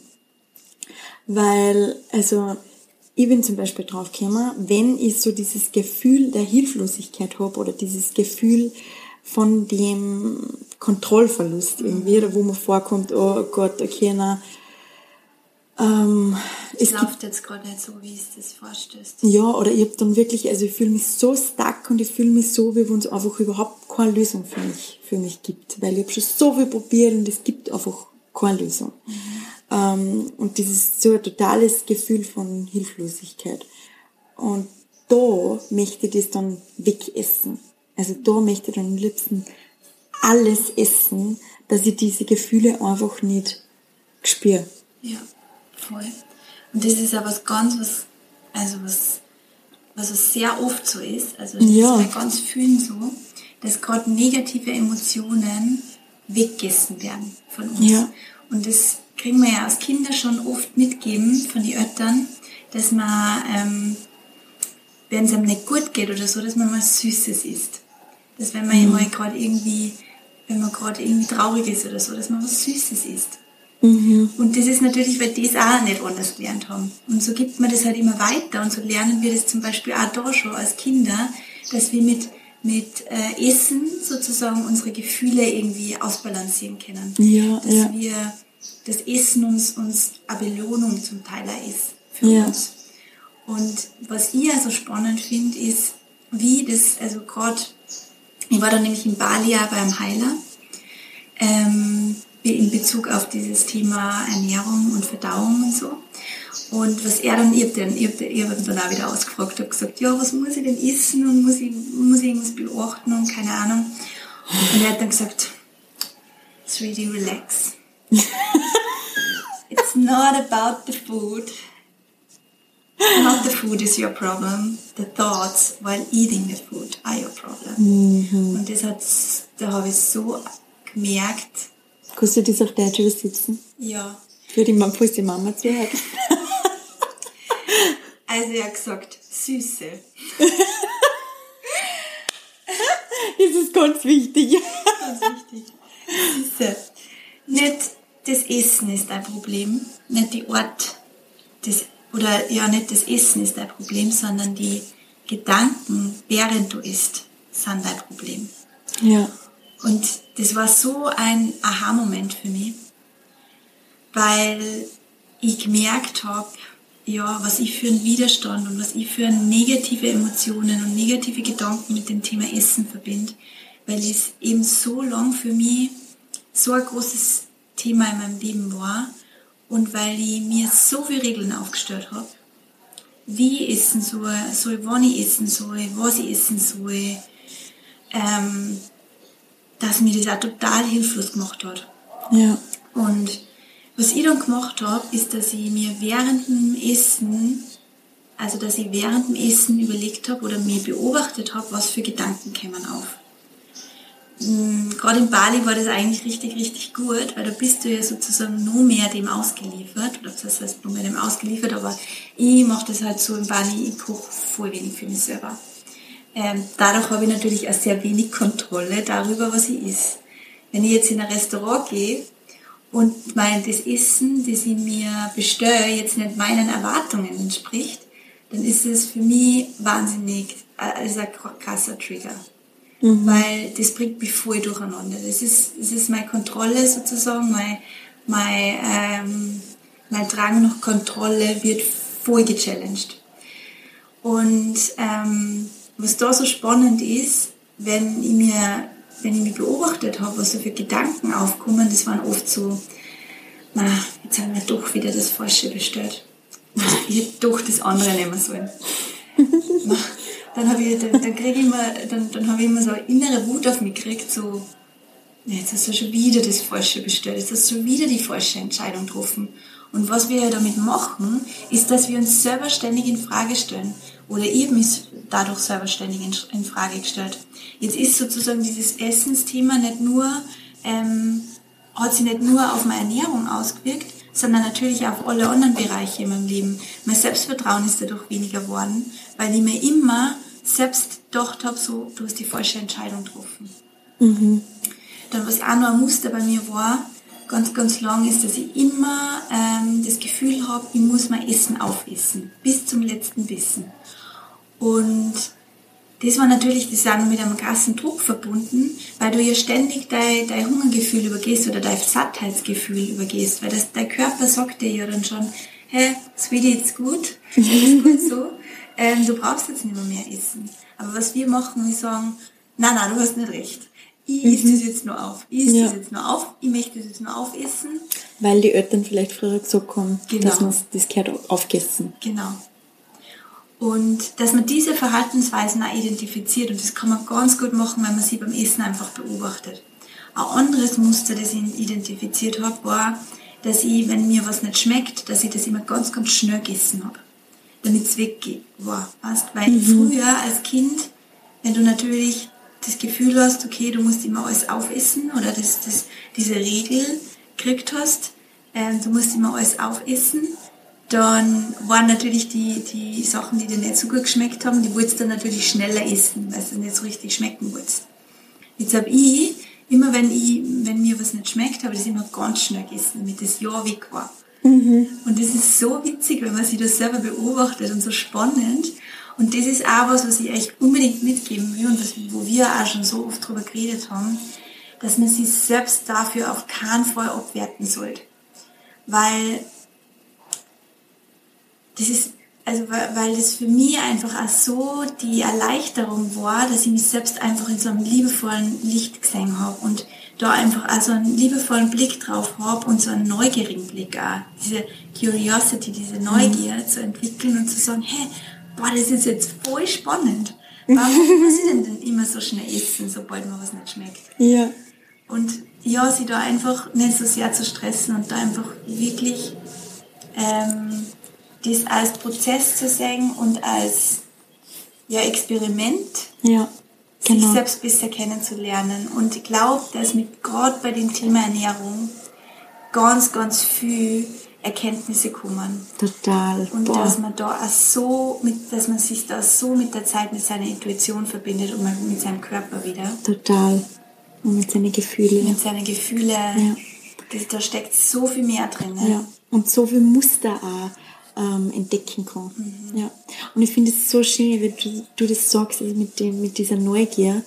Weil, also, ich bin zum Beispiel draufgekommen, wenn ich so dieses Gefühl der Hilflosigkeit habe oder dieses Gefühl von dem Kontrollverlust irgendwie, oder wo man vorkommt, oh Gott, okay, na, ähm, es läuft jetzt gerade nicht so, wie es das vorstellst. Ja, oder ich habe dann wirklich, also ich fühle mich so stuck und ich fühle mich so, wie wenn es einfach überhaupt keine Lösung für mich, für mich gibt. Weil ich habe schon so viel probiert und es gibt einfach keine Lösung. Mhm. Ähm, und das ist so ein totales Gefühl von Hilflosigkeit. Und da möchte ich das dann wegessen. Also da möchte ich dann am liebsten alles essen, dass ich diese Gefühle einfach nicht spüre. Ja. Voll. Und das ist aber was ganz was, also was, was es sehr oft so ist, also das ja. ist bei ganz vielen so, dass gerade negative Emotionen weggegessen werden von uns. Ja. Und das kriegen wir ja als Kinder schon oft mitgeben von den Eltern, dass man, ähm, wenn es einem nicht gut geht oder so, dass man mal Süßes isst. Dass wenn man mhm. mal gerade irgendwie, wenn man gerade irgendwie traurig ist oder so, dass man was Süßes isst. Mhm. Und das ist natürlich, weil die es auch nicht anders gelernt haben. Und so gibt man das halt immer weiter und so lernen wir das zum Beispiel auch da schon als Kinder, dass wir mit, mit äh, Essen sozusagen unsere Gefühle irgendwie ausbalancieren können. Ja, dass ja. wir das Essen uns, uns eine Belohnung zum Teil ist für ja. uns. Und was ich also spannend finde, ist, wie das, also gerade, ich war da nämlich in Bali auch beim Heiler, ähm, in Bezug auf dieses Thema Ernährung und Verdauung und so. Und was er dann, ich habe dann, ich hab, ich hab dann auch wieder ausgefragt, habe gesagt, ja, was muss ich denn essen und muss ich, muss ich irgendwas beachten und keine Ahnung. Und er hat dann gesagt, it's really relax. it's not about the food. Not the food is your problem. The thoughts while eating the food are your problem. Mhm. Und das hat, da habe ich so gemerkt, Kannst du das auf Deutsch übersetzen? Ja. Für die, falls die Mama zuhört. also er hat gesagt, Süße. das ist ganz wichtig. Ganz wichtig. Süße. Nicht das Essen ist ein Problem, nicht die Ort, das, oder ja, nicht das Essen ist ein Problem, sondern die Gedanken, während du isst, sind dein Problem. Ja. Und das war so ein Aha-Moment für mich, weil ich gemerkt habe, ja, was ich für einen Widerstand und was ich für negative Emotionen und negative Gedanken mit dem Thema Essen verbinde, weil es eben so lang für mich so ein großes Thema in meinem Leben war und weil ich mir so viele Regeln aufgestellt habe, wie ich essen soll, soll wann ich essen soll, was ich essen soll, ähm, dass mir das auch total hilflos gemacht hat. Ja. Und was ich dann gemacht habe, ist, dass ich mir während dem Essen, also dass ich während dem Essen überlegt habe oder mir beobachtet habe, was für Gedanken kämen auf. Mm, gerade in Bali war das eigentlich richtig, richtig gut, weil da bist du ja sozusagen nur mehr dem ausgeliefert, oder das heißt nur mehr dem ausgeliefert, aber ich mache das halt so in Bali, ich koche voll wenig für mich selber. Ähm, dadurch habe ich natürlich auch sehr wenig Kontrolle darüber, was ich esse. Wenn ich jetzt in ein Restaurant gehe und mein, das Essen, das ich mir bestelle, jetzt nicht meinen Erwartungen entspricht, dann ist es für mich wahnsinnig, also ein krasser Trigger. Mhm. Weil das bringt mich voll durcheinander. Das ist, das ist meine Kontrolle sozusagen, mein, mein, ähm, mein Drang nach Kontrolle wird voll gechallenged. Und ähm, was da so spannend ist, wenn ich mir, wenn ich mich beobachtet habe, was so für Gedanken aufkommen, das waren oft so, na, jetzt haben wir doch wieder das Falsche bestellt. Ich hätte doch das andere nehmen sollen. dann habe ich, dann, dann kriege ich immer, dann, dann habe ich immer so eine innere Wut auf mich gekriegt, so, jetzt hast du schon wieder das Falsche bestellt, jetzt hast du schon wieder die falsche Entscheidung getroffen. Und was wir ja damit machen, ist, dass wir uns selber ständig in Frage stellen. Oder eben ist dadurch selber ständig in, in Frage gestellt. Jetzt ist sozusagen dieses Essensthema nicht nur, ähm, hat sich nicht nur auf meine Ernährung ausgewirkt, sondern natürlich auch auf alle anderen Bereiche in meinem Leben. Mein Selbstvertrauen ist dadurch weniger geworden, weil ich mir immer selbst gedacht habe, so, du hast die falsche Entscheidung getroffen. Mhm. Dann was auch noch ein Muster bei mir war, ganz, ganz lang, ist, dass ich immer ähm, das Gefühl habe, ich muss mein Essen aufessen, bis zum letzten Bissen. Und das war natürlich, ist auch mit einem krassen Druck verbunden, weil du ja ständig dein, dein Hungergefühl übergehst oder dein Sattheitsgefühl übergehst, weil das, dein Körper sagt dir ja dann schon, hey, Sweetie, it's gut, ist gut so, ähm, du brauchst jetzt nicht mehr, mehr essen. Aber was wir machen, wir sagen, nein, nein, du hast nicht recht. Ich mhm. esse das jetzt nur auf. Ich esse ja. das jetzt nur auf. Ich möchte das jetzt nur aufessen. Weil die Eltern vielleicht früher gesagt haben, genau. dass man das gehört aufgegessen. Genau. Und dass man diese Verhaltensweisen auch identifiziert und das kann man ganz gut machen, wenn man sie beim Essen einfach beobachtet. Ein anderes Muster, das ich identifiziert habe, war, dass ich, wenn mir was nicht schmeckt, dass ich das immer ganz, ganz schnell gegessen habe, damit es weggeht. War, weißt? Weil mhm. früher als Kind, wenn du natürlich das Gefühl hast, okay, du musst immer alles aufessen oder das, das, diese Regel gekriegt hast, ähm, du musst immer alles aufessen, dann waren natürlich die, die Sachen, die dir nicht so gut geschmeckt haben, die wolltest du dann natürlich schneller essen, weil du nicht so richtig schmecken wolltest. Jetzt habe ich, immer wenn ich, wenn mir was nicht schmeckt, habe ich das immer ganz schnell gegessen, damit das Ja weg war. Mhm. Und das ist so witzig, wenn man sich das selber beobachtet und so spannend. Und das ist auch was, was ich euch unbedingt mitgeben will und was, wo wir auch schon so oft drüber geredet haben, dass man sich selbst dafür auf keinen Fall abwerten sollte. Weil das ist, also weil das für mich einfach auch so die Erleichterung war, dass ich mich selbst einfach in so einem liebevollen Licht gesehen habe und da einfach auch so einen liebevollen Blick drauf habe und so einen neugierigen Blick auch. Diese Curiosity, diese Neugier mhm. zu entwickeln und zu sagen, hey, boah, das ist jetzt voll spannend. Warum muss ich denn, denn immer so schnell essen, sobald mir was nicht schmeckt? Ja. Und ja, sie da einfach nicht so sehr zu stressen und da einfach wirklich ähm, das als Prozess zu sehen und als ja, Experiment, ja, genau. sich selbst besser kennenzulernen. Und ich glaube, dass mit gerade bei dem Thema Ernährung ganz, ganz viel Erkenntnisse kommen. Total. Und Boah. dass man da auch so, mit, dass man sich da so mit der Zeit mit seiner Intuition verbindet und mit seinem Körper wieder. Total. Und mit seinen Gefühlen. Mit seinen Gefühlen. Ja. Das, da steckt so viel mehr drin. Ne? Ja. Und so viel Muster auch ähm, entdecken kann. Mhm. Ja. Und ich finde es so schön, wenn du, du das sagst, also mit, dem, mit dieser Neugier.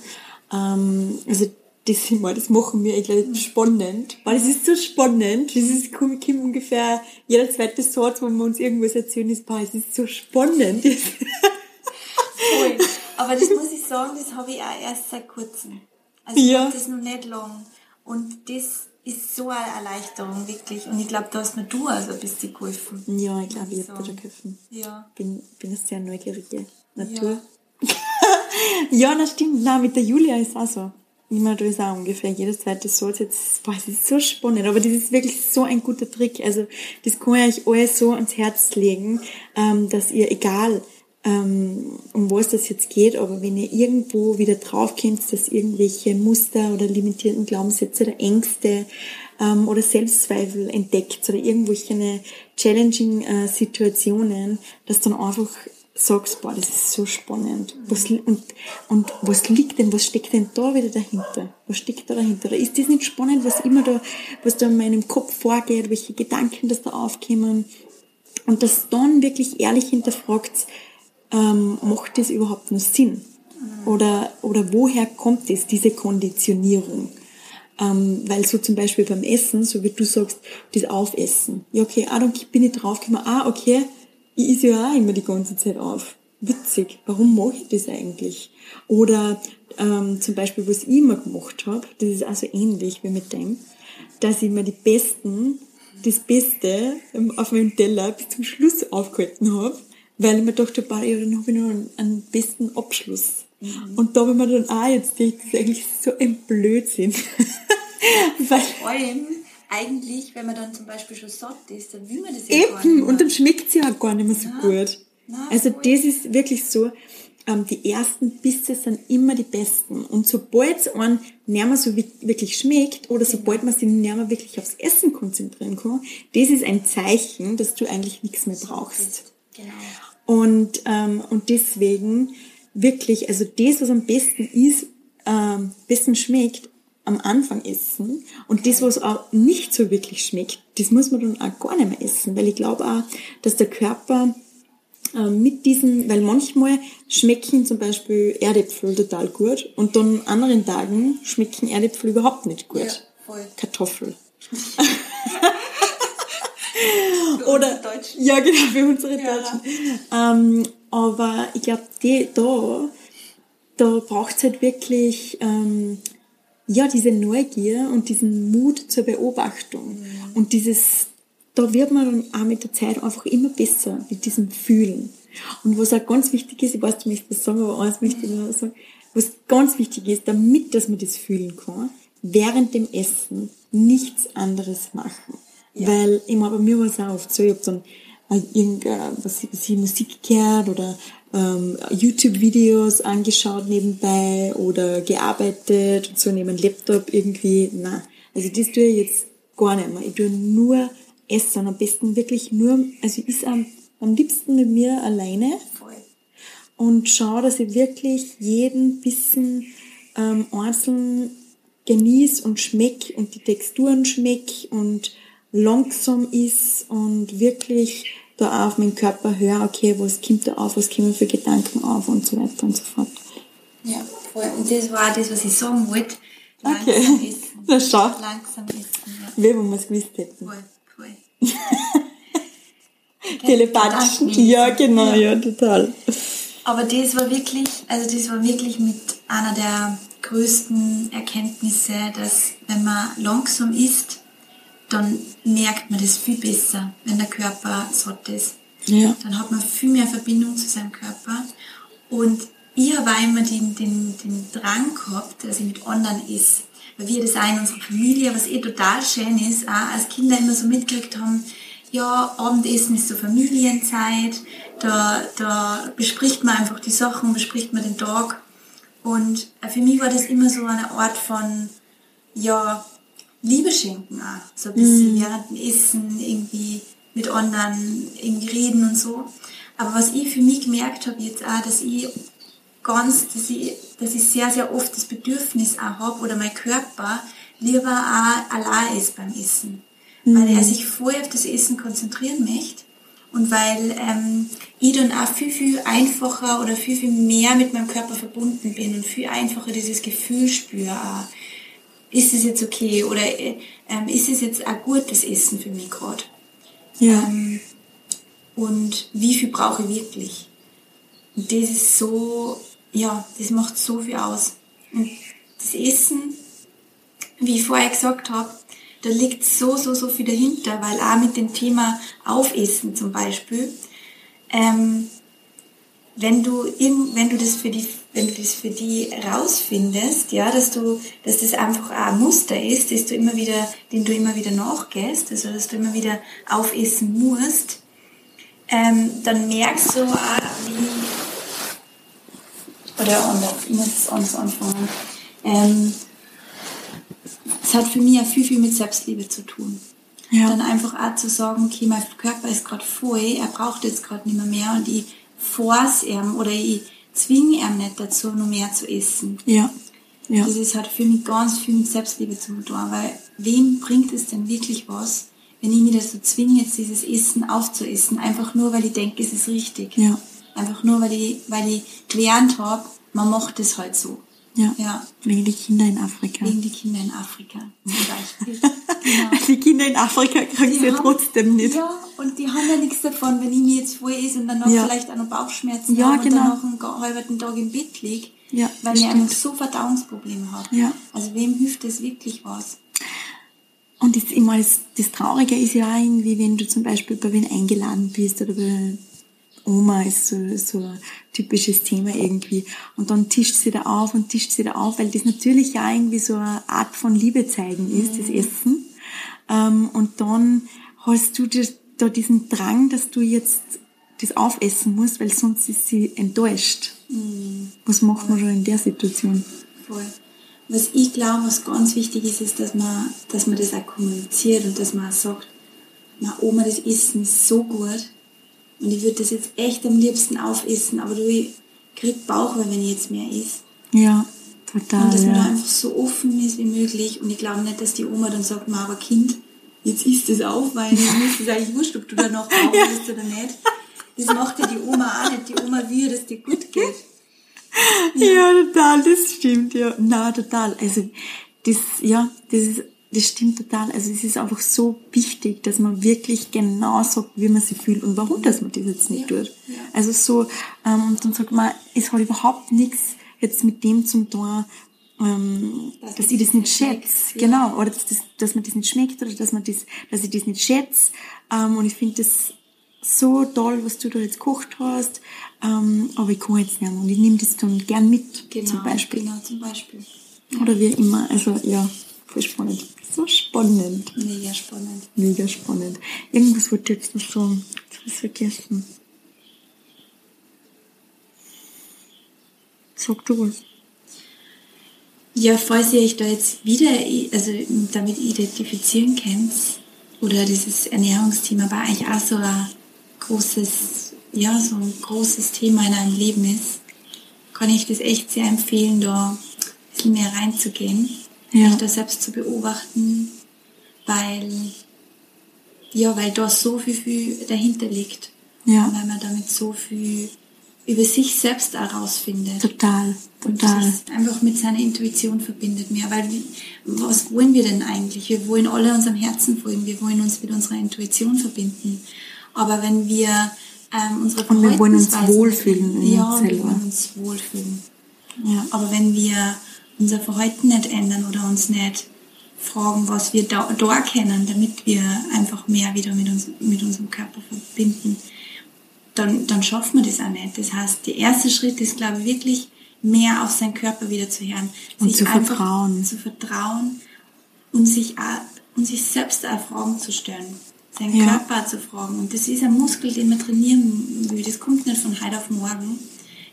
Ähm, also das, das machen wir eigentlich spannend, weil es ist so spannend. Das ist kommt ungefähr jeder zweite Satz, wo wir uns irgendwas erzählen, ist, boah, es ist so spannend. Voll. Aber das muss ich sagen, das habe ich auch erst seit kurzem. Also ja. ich das noch nicht lang. Und das ist so eine Erleichterung, wirklich. Und ich glaube, da hast mir du also ein bisschen geholfen. Ja, ich glaube, ich habe dir geholfen. Ja. Bin, bin eine sehr neugierige Natur. Ja. ja, das stimmt. Na, mit der Julia ist auch so. Immer da ist auch ungefähr jedes zweite Satz jetzt, boah, das ist so spannend, aber das ist wirklich so ein guter Trick. Also, das kann ich euch alles so ans Herz legen, ähm, dass ihr, egal, ähm, um was das jetzt geht, aber wenn ihr irgendwo wieder draufkommt, dass irgendwelche Muster oder limitierten Glaubenssätze oder Ängste ähm, oder Selbstzweifel entdeckt oder irgendwelche challenging äh, Situationen, dass dann einfach sagst, boah, das ist so spannend. Was, und, und was liegt denn, was steckt denn da wieder dahinter? Was steckt da dahinter? Oder ist das nicht spannend, was immer da, was da in meinem Kopf vorgeht, welche Gedanken das da aufkommen? Und das dann wirklich ehrlich hinterfragt, ähm, macht das überhaupt noch Sinn? Oder, oder woher kommt es, diese Konditionierung? Ähm, weil so zum Beispiel beim Essen, so wie du sagst, das Aufessen. Ja, okay, ah, dann bin ich draufgekommen, ah, okay, ich isse ja auch immer die ganze Zeit auf. Witzig, warum mache ich das eigentlich? Oder ähm, zum Beispiel, was ich immer gemacht habe, das ist also ähnlich wie mit dem, dass ich mir die besten, das Beste auf meinem Teller bis zum Schluss aufgehalten habe weil ich mir dachte, ja, dann habe ich noch einen, einen besten Abschluss. Mhm. Und da, wenn man dann auch jetzt denkt, das ist eigentlich so ein Blödsinn. weil, Vor allem, eigentlich, wenn man dann zum Beispiel schon satt ist, dann will man das ja Eben, gar nicht mehr. und dann schmeckt es ja auch gar nicht mehr so ja. gut. Na, also voll. das ist wirklich so, ähm, die ersten Bisse sind immer die besten. Und sobald es einen nicht mehr so wirklich schmeckt oder genau. sobald man sich nicht mehr wirklich aufs Essen konzentrieren kann, das ist ein Zeichen, dass du eigentlich nichts mehr brauchst. Genau. Und, ähm, und deswegen wirklich, also das, was am besten ist, ähm, besten schmeckt, am Anfang essen und das, was auch nicht so wirklich schmeckt, das muss man dann auch gar nicht mehr essen, weil ich glaube auch, dass der Körper äh, mit diesen, weil manchmal schmecken zum Beispiel Erdäpfel total gut und dann anderen Tagen schmecken Erdäpfel überhaupt nicht gut. Ja. Kartoffel. Oder, ja genau, für unsere Ja. Deutschen. Ähm, aber ich glaube, da, da braucht's halt wirklich, ähm, ja, diese Neugier und diesen Mut zur Beobachtung. Mhm. Und dieses, da wird man dann auch mit der Zeit einfach immer besser mit diesem Fühlen. Und was auch ganz wichtig ist, ich weiß, du möchtest das sagen, aber eins möchte ich noch sagen, was ganz wichtig ist, damit, dass man das fühlen kann, während dem Essen nichts anderes machen. Weil, ich meine, bei mir war es auch oft so, ich habe dann äh, irgendein, was, ich- was ich Musik gehört oder ähm, YouTube-Videos angeschaut nebenbei oder gearbeitet und so neben dem Laptop irgendwie. Nein, also das tue ich jetzt gar nicht mehr. Ich tue nur essen, am besten wirklich nur, also ich is am, am liebsten mit mir alleine Voll. und schaue, dass ich wirklich jeden Bissen ähm, einzeln genieß und schmeck und die Texturen schmeck und langsam ist und wirklich da auf meinen Körper höre, okay, was kommt da auf, was kommen für Gedanken auf und so weiter und so fort. Ja, voll. Und das war auch das, was ich sagen wollte. Okay. Langsam essen. Na schau. Langsam essen, ja. Wie wenn wir es gewusst hätten. Voll, voll. Telepathisch. Ja, genau, ja, total. Aber das war wirklich, also das war wirklich mit einer der größten Erkenntnisse, dass wenn man langsam isst, dann merkt man das viel besser, wenn der Körper satt ist. Ja. Dann hat man viel mehr Verbindung zu seinem Körper. Und ich habe auch immer den, den, den Drang gehabt, dass ich mit anderen esse. Weil wir das auch in unserer Familie, was eh total schön ist, auch als Kinder immer so mitgekriegt haben, ja, Abendessen ist so Familienzeit, da, da bespricht man einfach die Sachen, bespricht man den Tag. Und für mich war das immer so eine Art von, ja, Liebe schenken auch. So ein bisschen während dem Essen irgendwie mit anderen irgendwie reden und so. Aber was ich für mich gemerkt habe jetzt auch, dass ich ganz, dass ich, dass ich sehr, sehr oft das Bedürfnis auch habe oder mein Körper lieber auch allein ist beim Essen. Weil er sich voll auf das Essen konzentrieren möchte und weil ähm, ich dann auch viel, viel einfacher oder viel, viel mehr mit meinem Körper verbunden bin und viel einfacher dieses Gefühl spüre auch. Ist es jetzt okay oder äh, ähm, ist es jetzt ein gutes Essen für mich gerade? Ja. Ähm, und wie viel brauche ich wirklich? Und das ist so, ja, das macht so viel aus. Und das Essen, wie ich vorher gesagt habe, da liegt so, so, so viel dahinter, weil auch mit dem Thema Aufessen zum Beispiel, ähm, wenn du irgend, wenn du das für die, wenn du das für die rausfindest, ja, dass du, dass das einfach ein Muster ist, dass du immer wieder, den du immer wieder nachgehst, also dass du immer wieder aufessen musst, ähm, dann merkst du auch, wie, oder anders, ich muss es anders anfangen, ähm, es hat für mich auch viel, viel mit Selbstliebe zu tun. Ja. Dann einfach auch zu sagen, okay, mein Körper ist gerade voll, er braucht jetzt gerade nicht mehr, mehr und ich force ihm oder ich zwinge ihm nicht dazu, noch mehr zu essen. Ja. Ja. Das ist, hat für mich ganz viel mit Selbstliebe zu tun, weil wem bringt es denn wirklich was, wenn ich mich dazu zwinge, jetzt dieses Essen aufzuessen, einfach nur, weil ich denke, es ist richtig. Ja. Einfach nur, weil ich, weil ich gelernt habe, man macht es halt so. Ja. Ja, Wegen die Kinder in Afrika. wegen die Kinder in Afrika zum Beispiel. genau. Die Kinder in Afrika kriegen sie ja trotzdem nicht. Ja, und die haben ja nichts davon, wenn ich mir jetzt voll ist und dann noch Ja. vielleicht auch noch Bauchschmerzen Ja, habe genau. und dann noch einen halben Tag im Bett liege, Ja, weil ich einfach so Verdauungsprobleme habe. Ja. Also wem hilft das wirklich was? Und das, meine, das, das Traurige ist ja irgendwie, wenn du zum Beispiel bei wen eingeladen bist oder bei Oma ist so, so ein typisches Thema irgendwie. Und dann tischt sie da auf und tischt sie da auf, weil das natürlich ja irgendwie so eine Art von Liebe zeigen ist, das Essen. Ähm, und dann hast du da diesen Drang, dass du jetzt das aufessen musst, weil sonst ist sie enttäuscht. Was macht man schon in der Situation? Voll. Was ich glaube, was ganz wichtig ist, ist, dass man, dass man das auch kommuniziert und dass man auch sagt, na Oma, das Essen ist so gut und ich würde das jetzt echt am liebsten aufessen, aber du, ich krieg Bauchweh, wenn ich jetzt mehr esse. Ja, Total, Und dass man ja. da einfach so offen ist wie möglich. Und ich glaube nicht, dass die Oma dann sagt, "Ma, aber Kind, jetzt isst es auf, weil mir ist es eigentlich wurscht, ob du da noch brauchst oder nicht. Das macht ja die Oma auch nicht. Die Oma will, dass dir gut geht. Ja, total, das stimmt, ja. Na, total. Also, das, ja, das ist, das stimmt total. Also, es ist einfach so wichtig, dass man wirklich genau sagt, wie man sich fühlt und warum, dass man das jetzt nicht Ja, tut. ja. Also, so, ähm, und dann sagt man, es hat überhaupt nichts jetzt mit dem zum tun, ähm, Dass dass ich das nicht schätze. ja. Genau. Oder dass, das, dass man das nicht schmeckt oder dass man das, dass ich das nicht schätze. Ähm, und ich finde das so toll, was du da jetzt gekocht hast. Ähm, aber ich kann jetzt nicht mehr. Und ich nehme das dann gern mit, Genau, zum Beispiel. Genau, zum Beispiel. Oder wie immer. Also ja, voll spannend. So spannend. Mega spannend. Mega spannend. Irgendwas ich jetzt noch sagen. Jetzt habe ich vergessen. Sag du was. Ja, falls ihr euch da jetzt wieder also damit identifizieren könnt, oder dieses Ernährungsthema bei euch auch so ein großes, ja, so ein großes Thema in einem Leben ist, kann ich das echt sehr empfehlen, da ein bisschen mehr reinzugehen, Ja. sich da selbst zu beobachten, weil, ja, weil da so viel, viel dahinter liegt. Ja. Und weil man damit so viel über sich selbst auch rausfindet. Total. Und Total. das einfach mit seiner Intuition verbindet mehr. Weil was wollen wir denn eigentlich? Wir wollen alle unserem Herzen folgen. Wir wollen uns mit unserer Intuition verbinden. Aber wenn wir ähm, unsere Und wir wollen uns wohlfühlen ja, uns wir selber. wollen uns wohlfühlen. Ja. Aber wenn wir unser Verhalten nicht ändern oder uns nicht fragen, was wir da, da erkennen, damit wir einfach mehr wieder mit, uns, mit unserem Körper verbinden, dann, dann schaffen wir das auch nicht. Das heißt, der erste Schritt ist, glaube ich, wirklich mehr auf seinen Körper wieder zu hören. Und zu vertrauen. Zu vertrauen und sich, auch, und sich selbst auch Fragen zu stellen. Seinen Ja. Körper zu fragen. Und das ist ein Muskel, den man trainieren will. Das kommt nicht von heute auf morgen.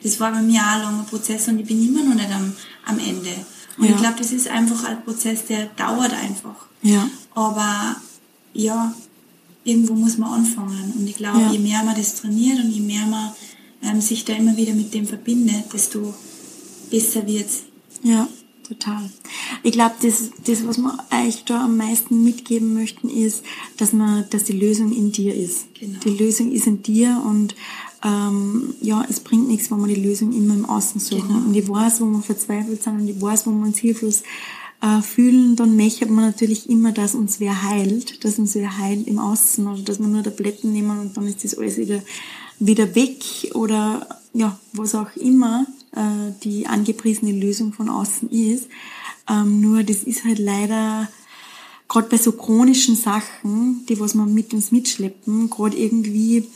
Das war bei mir auch ein langer Prozess und ich bin immer noch nicht am, am Ende. Und Ja. ich glaube, das ist einfach ein Prozess, der dauert einfach. Ja. Aber ja, irgendwo muss man anfangen. Und ich glaube, Ja. je mehr man das trainiert und je mehr man ähm, sich da immer wieder mit dem verbindet, desto besser wird's. Ja, total. Ich glaube, das, das, was wir euch da am meisten mitgeben möchten, ist, dass man, dass die Lösung in dir ist. Genau. Die Lösung ist in dir und ähm, ja, es bringt nichts, wenn wir die Lösung immer im Außen suchen. Genau. Und ich weiß, wo wir verzweifelt sind und ich weiß, wo wir uns hilflos äh, fühlen, dann möchte man natürlich immer, dass uns wer heilt, dass uns wer heilt im Außen oder dass wir nur Tabletten nehmen und dann ist das alles wieder, wieder weg oder ja, was auch immer äh, die angepriesene Lösung von außen ist. Ähm, nur das ist halt leider gerade bei so chronischen Sachen, die was wir mit uns mitschleppen, gerade irgendwie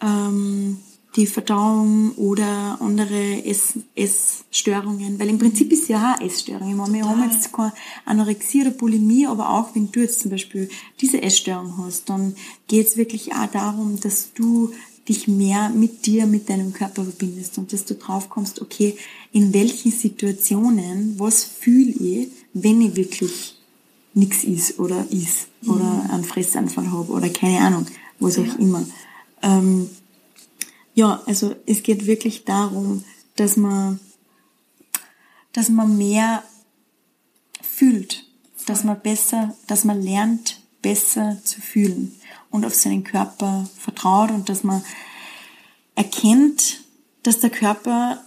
ähm, die Verdauung oder andere Ess Essstörungen, weil im Prinzip ist ja auch Essstörung. Ich meine, wir haben jetzt keine Anorexie oder Bulimie, aber auch wenn du jetzt zum Beispiel diese Essstörung hast, dann geht es wirklich auch darum, dass du dich mehr mit dir, mit deinem Körper verbindest und dass du drauf kommst, okay, in welchen Situationen, was fühle ich, wenn ich wirklich nichts ist oder ist oder einen Fressanfall habe oder keine Ahnung, was auch immer. Ähm, ja, also es geht wirklich darum, dass man, dass man mehr fühlt, dass man besser, dass man lernt, besser zu fühlen und auf seinen Körper vertraut und dass man erkennt, dass der Körper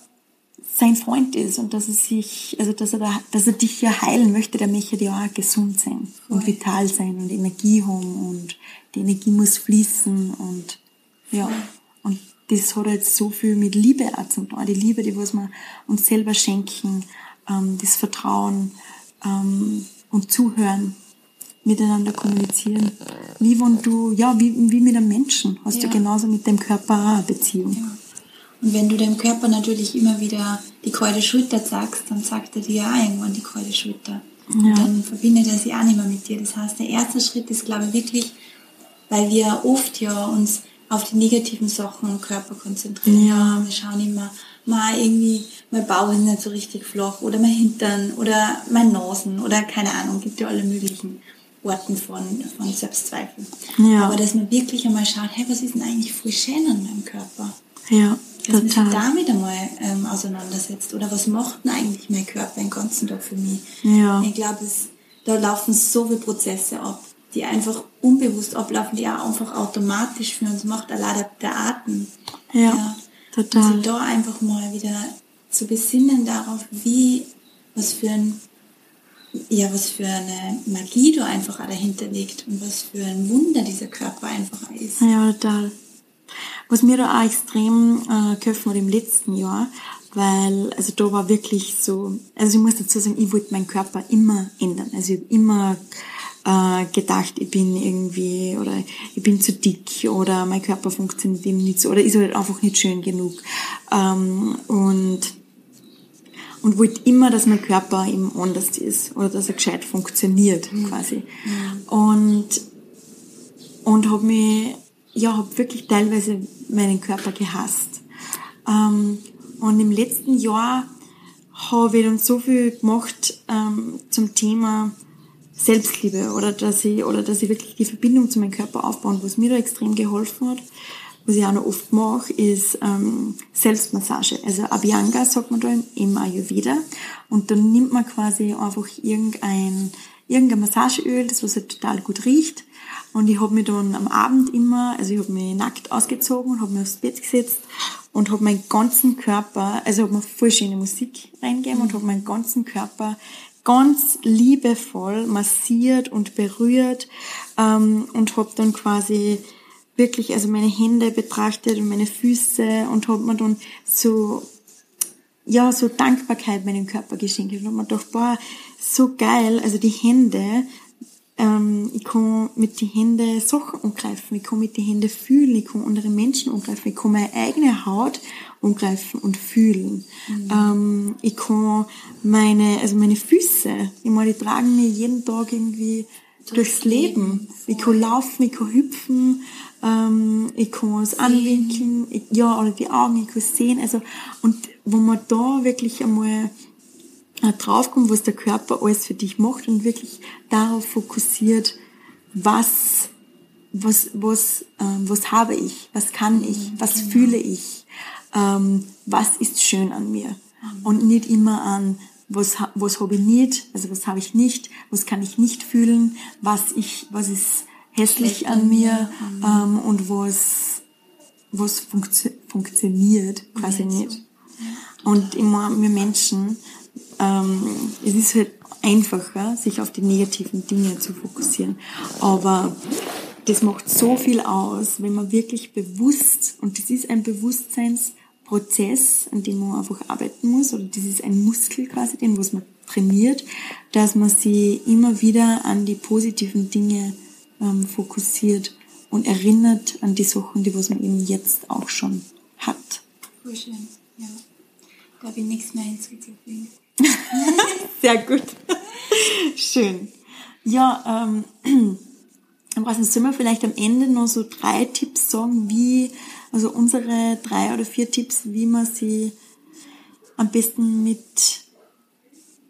sein Freund ist und dass er sich, also dass er, da, dass er dich ja heilen möchte, der möchte ja auch gesund sein und Voll. vital sein und Energie haben und die Energie muss fließen und ja, und das hat halt so viel mit Liebe auch zu tun. Die Liebe, die was wir uns selber schenken, ähm, das Vertrauen ähm, und Zuhören, miteinander kommunizieren. Wie wenn du, ja, wie, wie mit einem Menschen hast Ja. du genauso mit dem Körper eine Beziehung. Ja. Und wenn du dem Körper natürlich immer wieder die kalte Schulter sagst, dann sagt er dir auch irgendwann die kalte Schulter. Ja. dann verbindet er sich auch nicht mehr mit dir. Das heißt, der erste Schritt ist, glaube ich, wirklich, weil wir oft ja uns auf die negativen Sachen im Körper konzentrieren. Ja. Wir schauen immer, mal irgendwie, mein Bauch ist nicht so richtig flach oder mein Hintern oder mein Nasen oder keine Ahnung, gibt ja alle möglichen Orten von, von Selbstzweifel. Ja. Aber dass man wirklich einmal schaut, hey, was ist denn eigentlich voll schön an meinem Körper? Ja, dass man sich total. damit einmal ähm, auseinandersetzt. Oder was macht denn eigentlich mein Körper in ganz ganzen Tag für mich. Ja. Ich glaube, da laufen so viele Prozesse ab, die einfach unbewusst ablaufen, die auch einfach automatisch für uns macht, allein der, Atem. Ja, total. Und sich da einfach mal wieder zu besinnen darauf, wie, was für ein, ja, was für eine Magie da einfach auch dahinter liegt und was für ein Wunder dieser Körper einfach ist. Ja, total. Was mir da auch extrem äh, geholfen hat im letzten Jahr, weil, also da war wirklich so, also ich muss dazu sagen, ich wollte meinen Körper immer ändern. Also ich habe immer äh, gedacht, ich bin irgendwie, oder ich bin zu dick, oder mein Körper funktioniert eben nicht so, oder ist halt einfach nicht schön genug. Ähm, und und wollte immer, dass mein Körper eben anders ist oder dass er gescheit funktioniert quasi. Und und habe mich ja habe wirklich teilweise meinen Körper gehasst. Ähm, und im letzten Jahr habe ich dann so viel gemacht ähm, zum Thema Selbstliebe oder dass ich oder dass ich wirklich die Verbindung zu meinem Körper aufbauen, was mir da extrem geholfen hat. Was ich auch noch oft mache, ist ähm, Selbstmassage. Also Abhyanga sagt man da im Ayurveda. Und dann nimmt man quasi einfach irgendein, irgendein Massageöl, das was halt total gut riecht. Und ich habe mich dann am Abend immer, also ich habe mich nackt ausgezogen und habe mich aufs Bett gesetzt und habe meinen ganzen Körper, also habe mir voll schöne Musik reingegeben und habe meinen ganzen Körper ganz liebevoll massiert und berührt ähm, und habe dann quasi wirklich also meine Hände betrachtet und meine Füße und habe mir dann so ja so Dankbarkeit meinem Körper geschenkt. Und habe mir gedacht, boah, so geil, also die Hände ähm, ich kann mit den Händen Sachen angreifen, ich kann mit den Händen fühlen, ich kann andere Menschen angreifen, ich kann meine eigene Haut angreifen und fühlen. Mhm. Ähm, ich kann meine, also meine Füße, ich meine, die tragen mir jeden Tag irgendwie durchs Leben. Ich kann laufen, ich kann hüpfen, ähm, ich kann es anwinkeln, ich, ja, oder die Augen, ich kann sehen, also, und wo man da wirklich einmal äh, draufkommt, was der Körper alles für dich macht und wirklich darauf fokussiert, was, was, was, ähm, was habe ich, was kann ich, was genau. fühle ich, ähm, was ist schön an mir und nicht immer an, was, was habe ich nicht, also was habe ich nicht, was kann ich nicht fühlen, was ich, was ist hässlich an mir ähm, und was, was funktio funktioniert quasi nicht. Und immer wir Menschen, ähm, es ist halt einfacher, sich auf die negativen Dinge zu fokussieren. Aber das macht so viel aus, wenn man wirklich bewusst, und das ist ein Bewusstseinsprozess, an dem man einfach arbeiten muss, oder das ist ein Muskel quasi, den was man trainiert, dass man sich immer wieder an die positiven Dinge ähm, fokussiert und erinnert an die Sachen, die was man eben jetzt auch schon hat. Voll schön, ja. Da habe ich nichts mehr hinzuzufügen. Sehr gut. Schön. Ja, ähm, was sollen wir vielleicht am Ende noch so drei Tipps sagen, wie, also unsere drei oder vier Tipps, wie man sie am besten mit,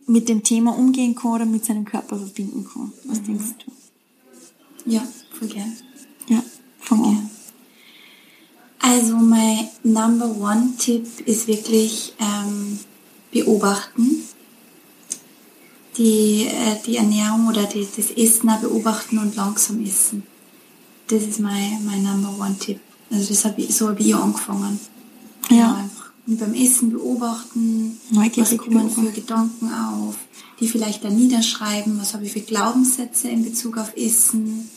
mit dem Thema umgehen kann oder mit seinem Körper verbinden kann. Was mhm. denkst du? Ja, voll gern. Ja, fang an. Also mein Number One Tipp ist wirklich ähm, beobachten. Die, äh, die Ernährung oder die, das Essen beobachten und langsam essen. Das ist mein, mein Number One Tipp. Also das hab ich, so habe ich angefangen. Ja. ja. einfach. Und beim Essen beobachten, Neugierig was kommen für Gedanken auf, die vielleicht dann niederschreiben, was habe ich für Glaubenssätze in Bezug auf Essen.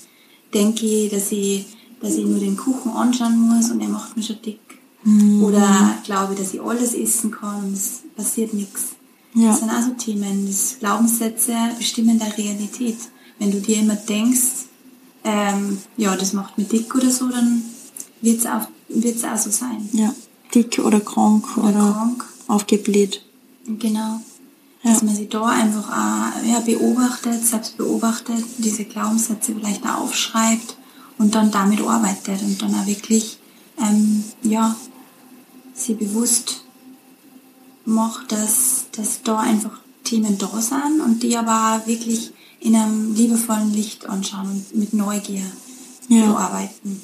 Denke ich, dass ich, dass ich nur den Kuchen anschauen muss und er macht mich schon dick. Mhm. Oder glaube ich, dass ich alles essen kann und es passiert nichts. Ja. Das sind also Themen. Das Glaubenssätze bestimmen der Realität. Wenn du dir immer denkst, ähm, ja, das macht mich dick oder so, dann wird es auch, wird's auch so sein. Ja, dick oder krank oder, oder krank. aufgebläht. Genau. Ja. Dass man sich da einfach auch, ja, beobachtet, selbst beobachtet, diese Glaubenssätze vielleicht auch aufschreibt und dann damit arbeitet und dann auch wirklich, ähm, ja, sie bewusst macht, dass, dass da einfach Themen da sind und die aber wirklich in einem liebevollen Licht anschauen und mit Neugier ja. bearbeiten.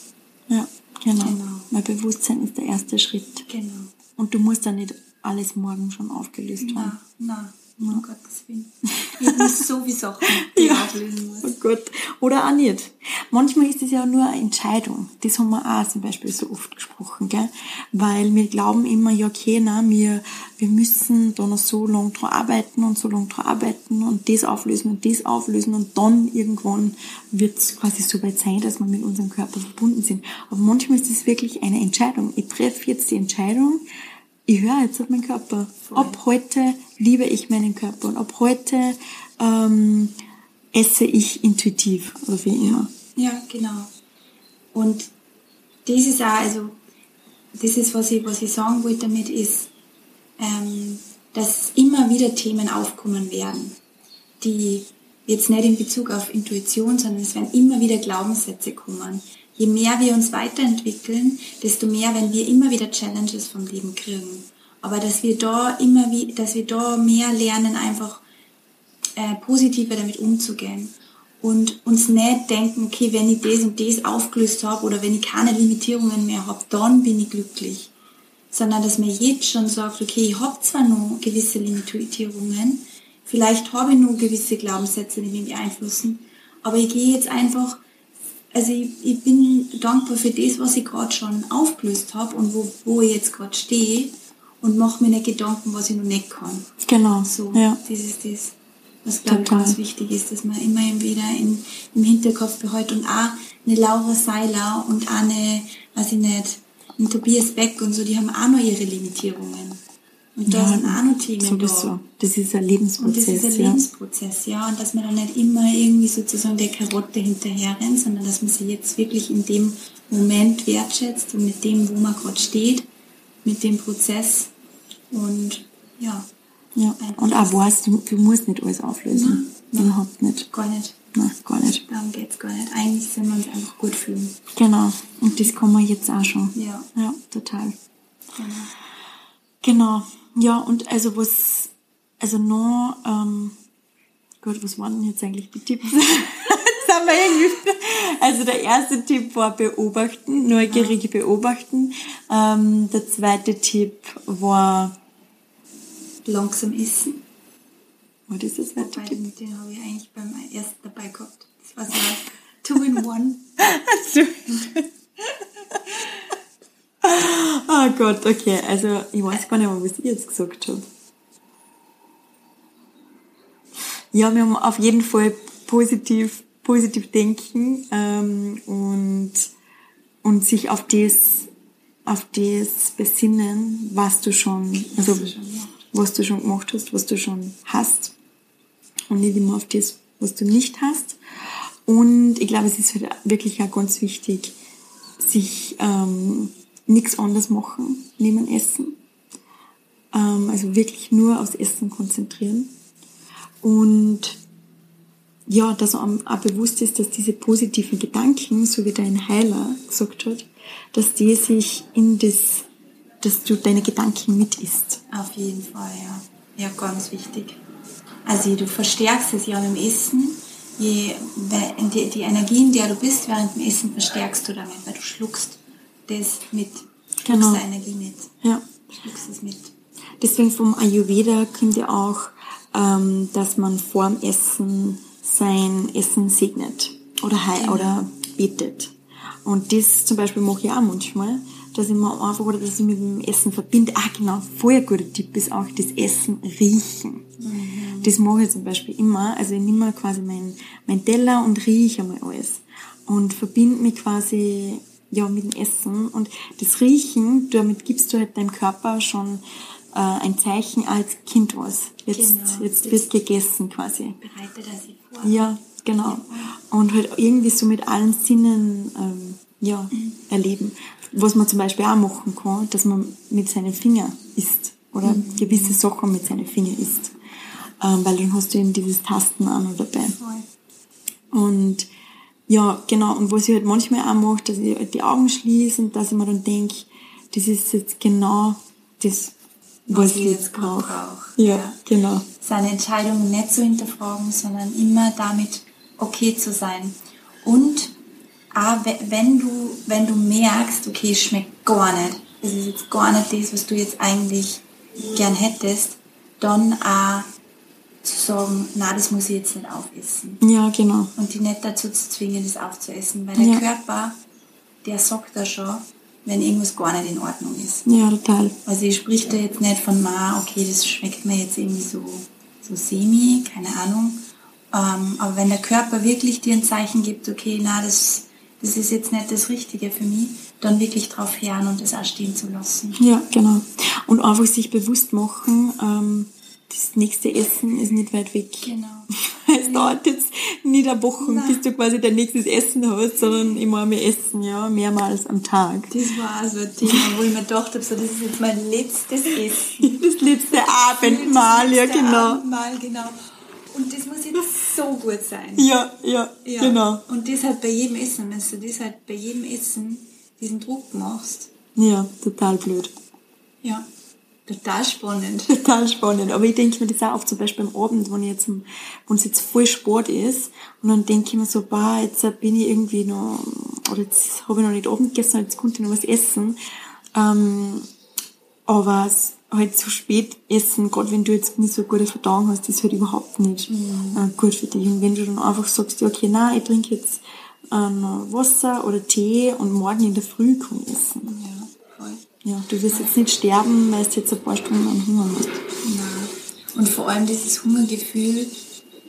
Ja, genau. genau. Mein Bewusstsein ist der erste Schritt. Genau. Und du musst dann nicht alles morgen schon aufgelöst haben. Nein, nein. Um Gottes Willen. Ich habe so viele Sachen, die ich auflösen muss. Oh Gott. Oder auch nicht. Manchmal ist es ja nur eine Entscheidung. Das haben wir auch zum Beispiel so oft gesprochen, gell? Weil wir glauben immer, ja, okay, na, wir, wir müssen da noch so lange dran arbeiten und so lange dran arbeiten und das auflösen und das auflösen und dann irgendwann wird es quasi so weit sein, dass wir mit unserem Körper verbunden sind. Aber manchmal ist es wirklich eine Entscheidung. Ich treffe jetzt die Entscheidung, ich höre jetzt auf meinen Körper. Voll. Ab heute liebe ich meinen Körper und ab heute ähm, esse ich intuitiv oder wie immer. Ja, genau. Und das ist auch, also, das ist, was ich, was ich sagen wollte damit, ist, ähm, dass immer wieder Themen aufkommen werden, die jetzt nicht in Bezug auf Intuition, sondern es werden immer wieder Glaubenssätze kommen. Je mehr wir uns weiterentwickeln, desto mehr, wenn wir immer wieder Challenges vom Leben kriegen. Aber dass wir da immer wie, dass wir da mehr lernen, einfach äh, positiver damit umzugehen und uns nicht denken, okay, wenn ich das und das aufgelöst habe oder wenn ich keine Limitierungen mehr habe, dann bin ich glücklich. Sondern dass man jetzt schon sagt, okay, ich habe zwar noch gewisse Limitierungen, vielleicht habe ich nur gewisse Glaubenssätze, die mich beeinflussen, aber ich gehe jetzt einfach, also ich, ich bin dankbar für das, was ich gerade schon aufgelöst habe und wo, wo ich jetzt gerade stehe und mache mir nicht Gedanken, was ich noch nicht kann. Genau. So, Ja. das ist das, was glaube ich ganz wichtig ist, dass man immer wieder in, im Hinterkopf behält und auch eine Laura Seiler und auch eine, weiß ich nicht, ein Tobias Beck und so, die haben auch noch ihre Limitierungen. Und da sind auch noch Themen sowieso. da. Das ist ein Und Lebensprozess. das ist ein ja. Lebensprozess, ja. Und dass man dann nicht immer irgendwie sozusagen der Karotte hinterher rennt, sondern dass man sie jetzt wirklich in dem Moment wertschätzt und mit dem, wo man gerade steht, mit dem Prozess. Und ja, Ja. Und auch weißt, du, du musst nicht alles auflösen. Nein. Überhaupt nicht. gar nicht. Nein, gar nicht. Darum geht's gar nicht. Eigentlich sind wir uns einfach gut fühlen. Genau. Und das kann man jetzt auch schon. Ja. Ja, total. Genau. Genau. Ja, und also was, also noch, ähm, Gott, was waren denn jetzt eigentlich die Tipps? Haben wir irgendwie, also der erste Tipp war beobachten, neugierig beobachten. Ähm, der zweite Tipp war, Langsam essen. was ist das zweite Wobei, Tipp? den habe ich eigentlich beim ersten dabei gehabt. Das war so two in one. Oh Gott, okay, also ich weiß gar nicht mehr, was ich jetzt gesagt habe. Ja, wir haben auf jeden Fall positiv, positiv denken ähm, und, und sich auf das, auf das besinnen, was du schon, also du schon gemacht was du schon gemacht hast, was du schon hast und nicht immer auf das, was du nicht hast. Und ich glaube, es ist halt wirklich auch ganz wichtig, sich ähm, nichts anderes machen neben Essen. Ähm, also wirklich nur aufs Essen konzentrieren. Und ja, dass einem auch bewusst ist, dass diese positiven Gedanken, so wie dein Heiler gesagt hat, dass die sich in das, dass du deine Gedanken mit isst. Auf jeden Fall, ja. Ja, ganz wichtig. Also du verstärkst es ja dem Essen. Je, die, die Energie, in der du bist während dem Essen, verstärkst du damit, weil du schluckst das mit. Genau. die Energie mit. Ja. Schluckst es mit. Deswegen vom Ayurveda kommt ja auch, ähm, dass man vorm Essen sein Essen segnet oder hei Genau. oder betet. Und das zum Beispiel mache ich auch manchmal, dass ich mir einfach oder dass ich mit dem Essen verbinde. Ah, genau, ein guter Tipp ist auch das Essen riechen. Das mache ich zum Beispiel immer. Also ich nehme quasi mein, mein Teller und rieche einmal alles. Und verbinde mich quasi ja, mit dem Essen. Und das Riechen, damit gibst du halt deinem Körper schon äh, ein Zeichen als Kind was. Jetzt, Genau. jetzt Das- wird gegessen quasi. Bereitet er sich vor. Ja, genau. Und halt irgendwie so mit allen Sinnen ähm, ja, erleben. Was man zum Beispiel auch machen kann, dass man mit seinen Fingern isst oder gewisse Sachen mit seinen Fingern isst. Ähm, weil dann hast du eben dieses Tasten auch noch dabei. Voll. Und ja, genau. Und was ich halt manchmal auch mache, dass ich halt die Augen schließe und dass ich mir dann denke, das ist jetzt genau das, was, ich jetzt brauche. brauche. Ja, genau. seine Entscheidungen nicht zu hinterfragen, sondern immer damit okay zu sein. Und auch we- wenn du, wenn du merkst, okay, es schmeckt gar nicht, es ist jetzt gar nicht das, was du jetzt eigentlich gern hättest, dann auch sagen, na, das muss ich jetzt nicht aufessen. Ja, genau. Und die nicht dazu zu zwingen, das aufzuessen. Weil der Ja. Körper, der sagt da schon, wenn irgendwas gar nicht in Ordnung ist. Ja, total. Also ich sprich da jetzt nicht von, ma, okay, das schmeckt mir jetzt irgendwie so, so semi, keine Ahnung. Ähm, aber wenn der Körper wirklich dir ein Zeichen gibt, okay, na, das, das ist jetzt nicht das Richtige für mich, dann wirklich drauf hören und das auch stehen zu lassen. Ja, genau. Und einfach sich bewusst machen, ähm, das nächste Essen ist nicht weit weg. Genau. Es dauert jetzt nicht eine Woche, bis du quasi dein nächstes Essen hast, sondern immer wir essen ja mehrmals am Tag. Das war auch so ein Thema, wo ich mir gedacht habe, so, das ist jetzt mein letztes Essen. Das letzte Abendmahl, ja Das letzte genau. Abendmahl, genau. Und das muss jetzt so gut sein. Ja, ja, Ja. genau. Und das halt bei jedem Essen, wenn du das halt bei jedem Essen diesen Druck machst. Ja, total blöd. Ja. Total spannend. Total spannend. Aber ich denke mir das auch oft zum Beispiel am Abend, wenn ich jetzt, wenn es jetzt voll Sport ist, und dann denke ich mir so, bah, jetzt bin ich irgendwie noch, oder jetzt habe ich noch nicht Abend gegessen, jetzt konnte ich noch was essen. Ähm, aber halt zu spät essen, gerade wenn du jetzt nicht so gute Verdauung hast, ist halt überhaupt nicht äh, gut für dich. Und wenn du dann einfach sagst, ja, okay, nein, ich trinke jetzt äh, Wasser oder Tee und morgen in der Früh kann ich essen. Ja, voll. Ja, du wirst jetzt nicht sterben, weil du jetzt ein paar Stunden an Hunger hast. Nein. Und vor allem dieses Hungergefühl,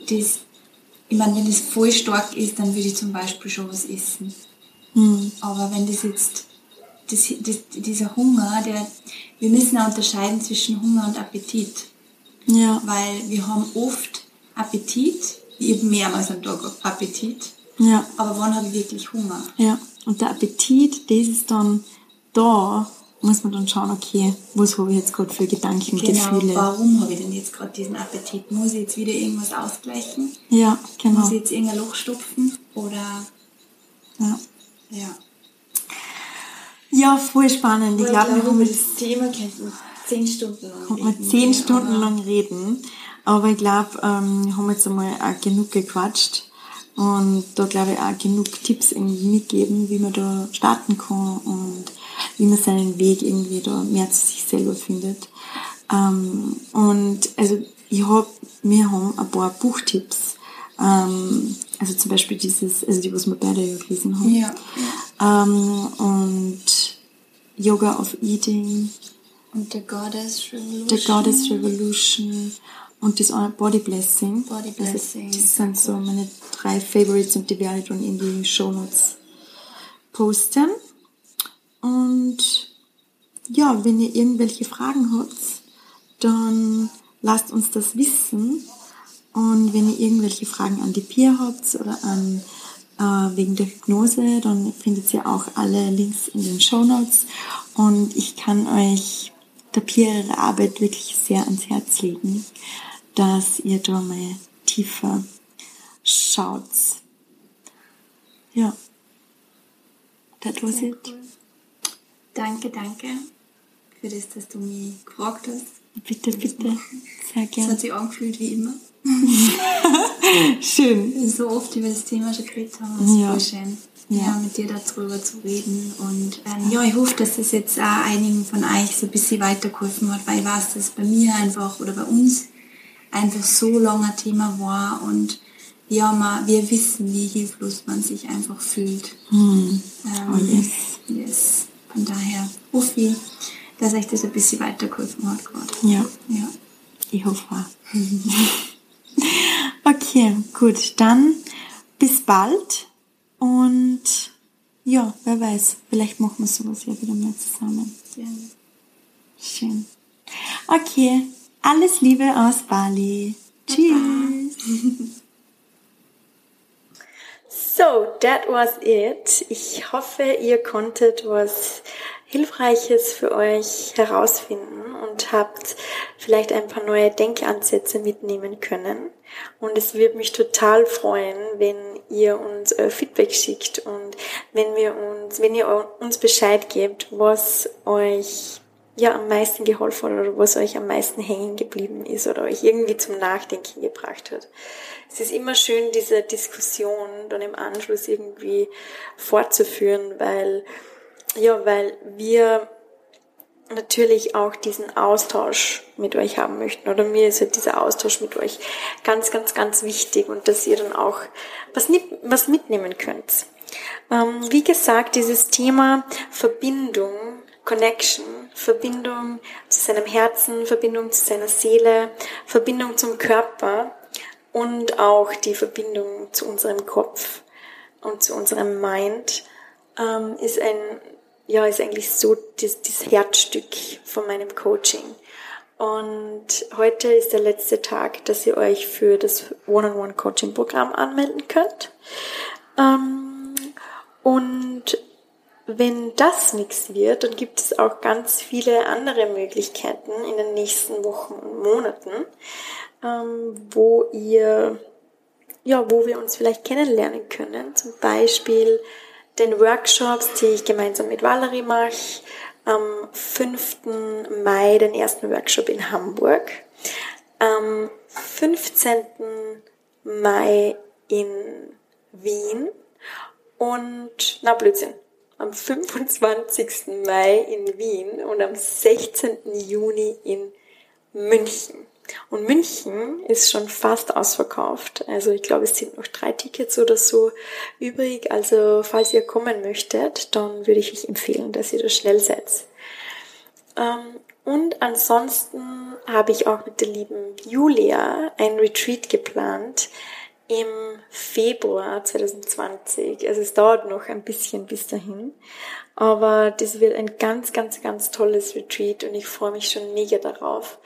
das, ich meine, wenn das voll stark ist, dann würde ich zum Beispiel schon was essen. Aber wenn das jetzt, das, das, dieser Hunger, der, wir müssen auch unterscheiden zwischen Hunger und Appetit. Ja, Weil wir haben oft Appetit, ich habe mehrmals am Tag Appetit, ja, aber wann habe ich wirklich Hunger? ja. Und der Appetit, das ist dann da, muss man dann schauen, okay, was habe ich jetzt gerade für Gedanken, Genau, Gefühle. warum habe ich denn jetzt gerade diesen Appetit? Muss ich jetzt wieder irgendwas ausgleichen? Ja, genau. Muss ich jetzt irgendein Loch stopfen? Oder, Ja. ja. ja, voll spannend. Ich glaube, wir haben über das Thema könnten wir zehn Stunden lang reden, zehn gell, Stunden aber- lang reden. Aber ich glaube, ähm, wir haben jetzt einmal auch genug gequatscht. Und da glaube ich auch genug Tipps irgendwie mitgeben, wie man da starten kann und wie man seinen Weg irgendwie da mehr zu sich selber findet. Ähm, und also ich hab, wir haben ein paar Buchtipps. Ähm, also zum Beispiel dieses, also die, was wir beide ja gelesen haben. Ja, Ähm, und Yoga of Eating, Und The Goddess Revolution. The Goddess Revolution und das andere Body Blessing. Body Blessing. Also, das sind so meine drei Favorites und die werde ich dann in die Show Notes posten. Und ja, wenn ihr irgendwelche Fragen habt, dann lasst uns das wissen. Und wenn ihr irgendwelche Fragen an die Pia habt oder an äh, wegen der Hypnose, dann findet ihr auch alle Links in den Show Notes. Und ich kann euch der Pia ihre Arbeit wirklich sehr ans Herz legen, dass ihr da mal tiefer schaut. Ja. That was it. Danke, danke für das, dass du mich gefragt hast. Bitte, bitte. Sehr Es gerne. hat sich angefühlt wie immer. Schön. So oft über das Thema schon geredet haben. Ist Ja. voll schön. Ja. Ja. mit dir darüber zu reden. Und ähm, ja, ich hoffe, dass das jetzt auch einigen von euch so ein bisschen weitergeholfen hat, weil ich weiß, dass bei mir einfach oder bei uns einfach so lange ein Thema war und ja, man, wir wissen, wie hilflos man sich einfach fühlt. Hm. Ähm, Oh yes. yes. Von daher hoffe ich, dass euch das ein bisschen weitergeholfen hat gerade. Ja, Ja. ich hoffe auch. okay, gut. Dann bis bald. Und ja, wer weiß, vielleicht machen wir sowas ja wieder mal zusammen. Gerne. Schön. Okay, alles Liebe aus Bali. Tschüss. So, that was it. Ich hoffe, ihr konntet was Hilfreiches für euch herausfinden und habt vielleicht ein paar neue Denkansätze mitnehmen können. Und es würde mich total freuen, wenn ihr uns euer Feedback schickt und wenn wir uns, wenn ihr uns Bescheid gebt, was euch ja am meisten geholfen hat oder was euch am meisten hängen geblieben ist oder euch irgendwie zum Nachdenken gebracht hat. Es ist immer schön, diese Diskussion dann im Anschluss irgendwie fortzuführen, weil, ja, weil wir natürlich auch diesen Austausch mit euch haben möchten. Oder mir ist halt dieser Austausch mit euch ganz, ganz, ganz wichtig und dass ihr dann auch was, was mitnehmen könnt. Ähm, wie gesagt, dieses Thema Verbindung, Connection, Verbindung zu seinem Herzen, Verbindung zu seiner Seele, Verbindung zum Körper und auch die Verbindung zu unserem Kopf und zu unserem Mind ähm, ist ein ja, ist eigentlich so das, das Herzstück von meinem Coaching. Und heute ist der letzte Tag, dass ihr euch für das One-on-One-Coaching-Programm anmelden könnt. Ähm, und wenn das nichts wird, dann gibt es auch ganz viele andere Möglichkeiten in den nächsten Wochen und Monaten, ähm, wo ihr, ja, wo wir uns vielleicht kennenlernen können. Zum Beispiel den Workshops, die ich gemeinsam mit Valerie mache. Am 5. Mai den ersten Workshop in Hamburg. Am 15. Mai in Wien. Und, na Blödsinn, am 25. Mai in Wien und am 16. Juni in München. Und München ist schon fast ausverkauft. Also ich glaube, es sind noch drei Tickets oder so übrig. Also falls ihr kommen möchtet, dann würde ich euch empfehlen, dass ihr da schnell seid. Ähm, und ansonsten habe ich auch mit der lieben Julia ein Retreat geplant im Februar 2020. Also es dauert noch ein bisschen bis dahin. Aber das wird ein ganz, ganz, ganz tolles Retreat und ich freue mich schon mega darauf.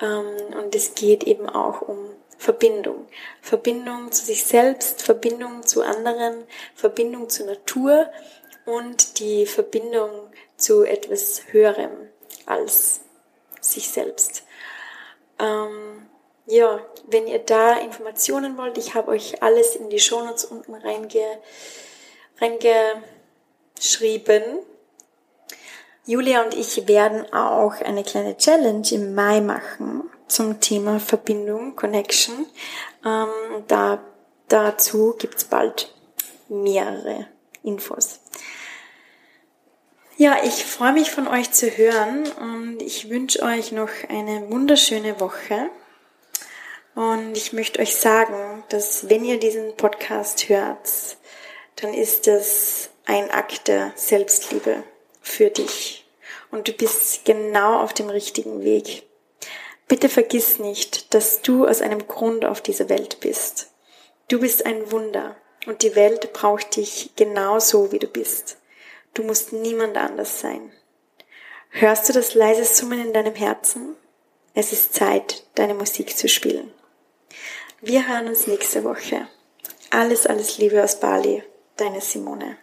Ähm, und es geht eben auch um Verbindung. Verbindung zu sich selbst, Verbindung zu anderen, Verbindung zur Natur und die Verbindung zu etwas Höherem als sich selbst. Ähm, ja, wenn ihr da Informationen wollt, ich habe euch alles in die Shownotes unten reinge, reingeschrieben. Julia und ich werden auch eine kleine Challenge im Mai machen zum Thema Verbindung, Connection. Ähm, da, dazu gibt's bald mehrere Infos. Ja, ich freue mich von euch zu hören und ich wünsche euch noch eine wunderschöne Woche. Und ich möchte euch sagen, dass wenn ihr diesen Podcast hört, dann ist das ein Akt der Selbstliebe für dich. Und du bist genau auf dem richtigen Weg. Bitte vergiss nicht, dass du aus einem Grund auf dieser Welt bist. Du bist ein Wunder und die Welt braucht dich genauso, wie du bist. Du musst niemand anders sein. Hörst du das leise Summen in deinem Herzen? Es ist Zeit, deine Musik zu spielen. Wir hören uns nächste Woche. Alles, alles Liebe aus Bali, deine Simone.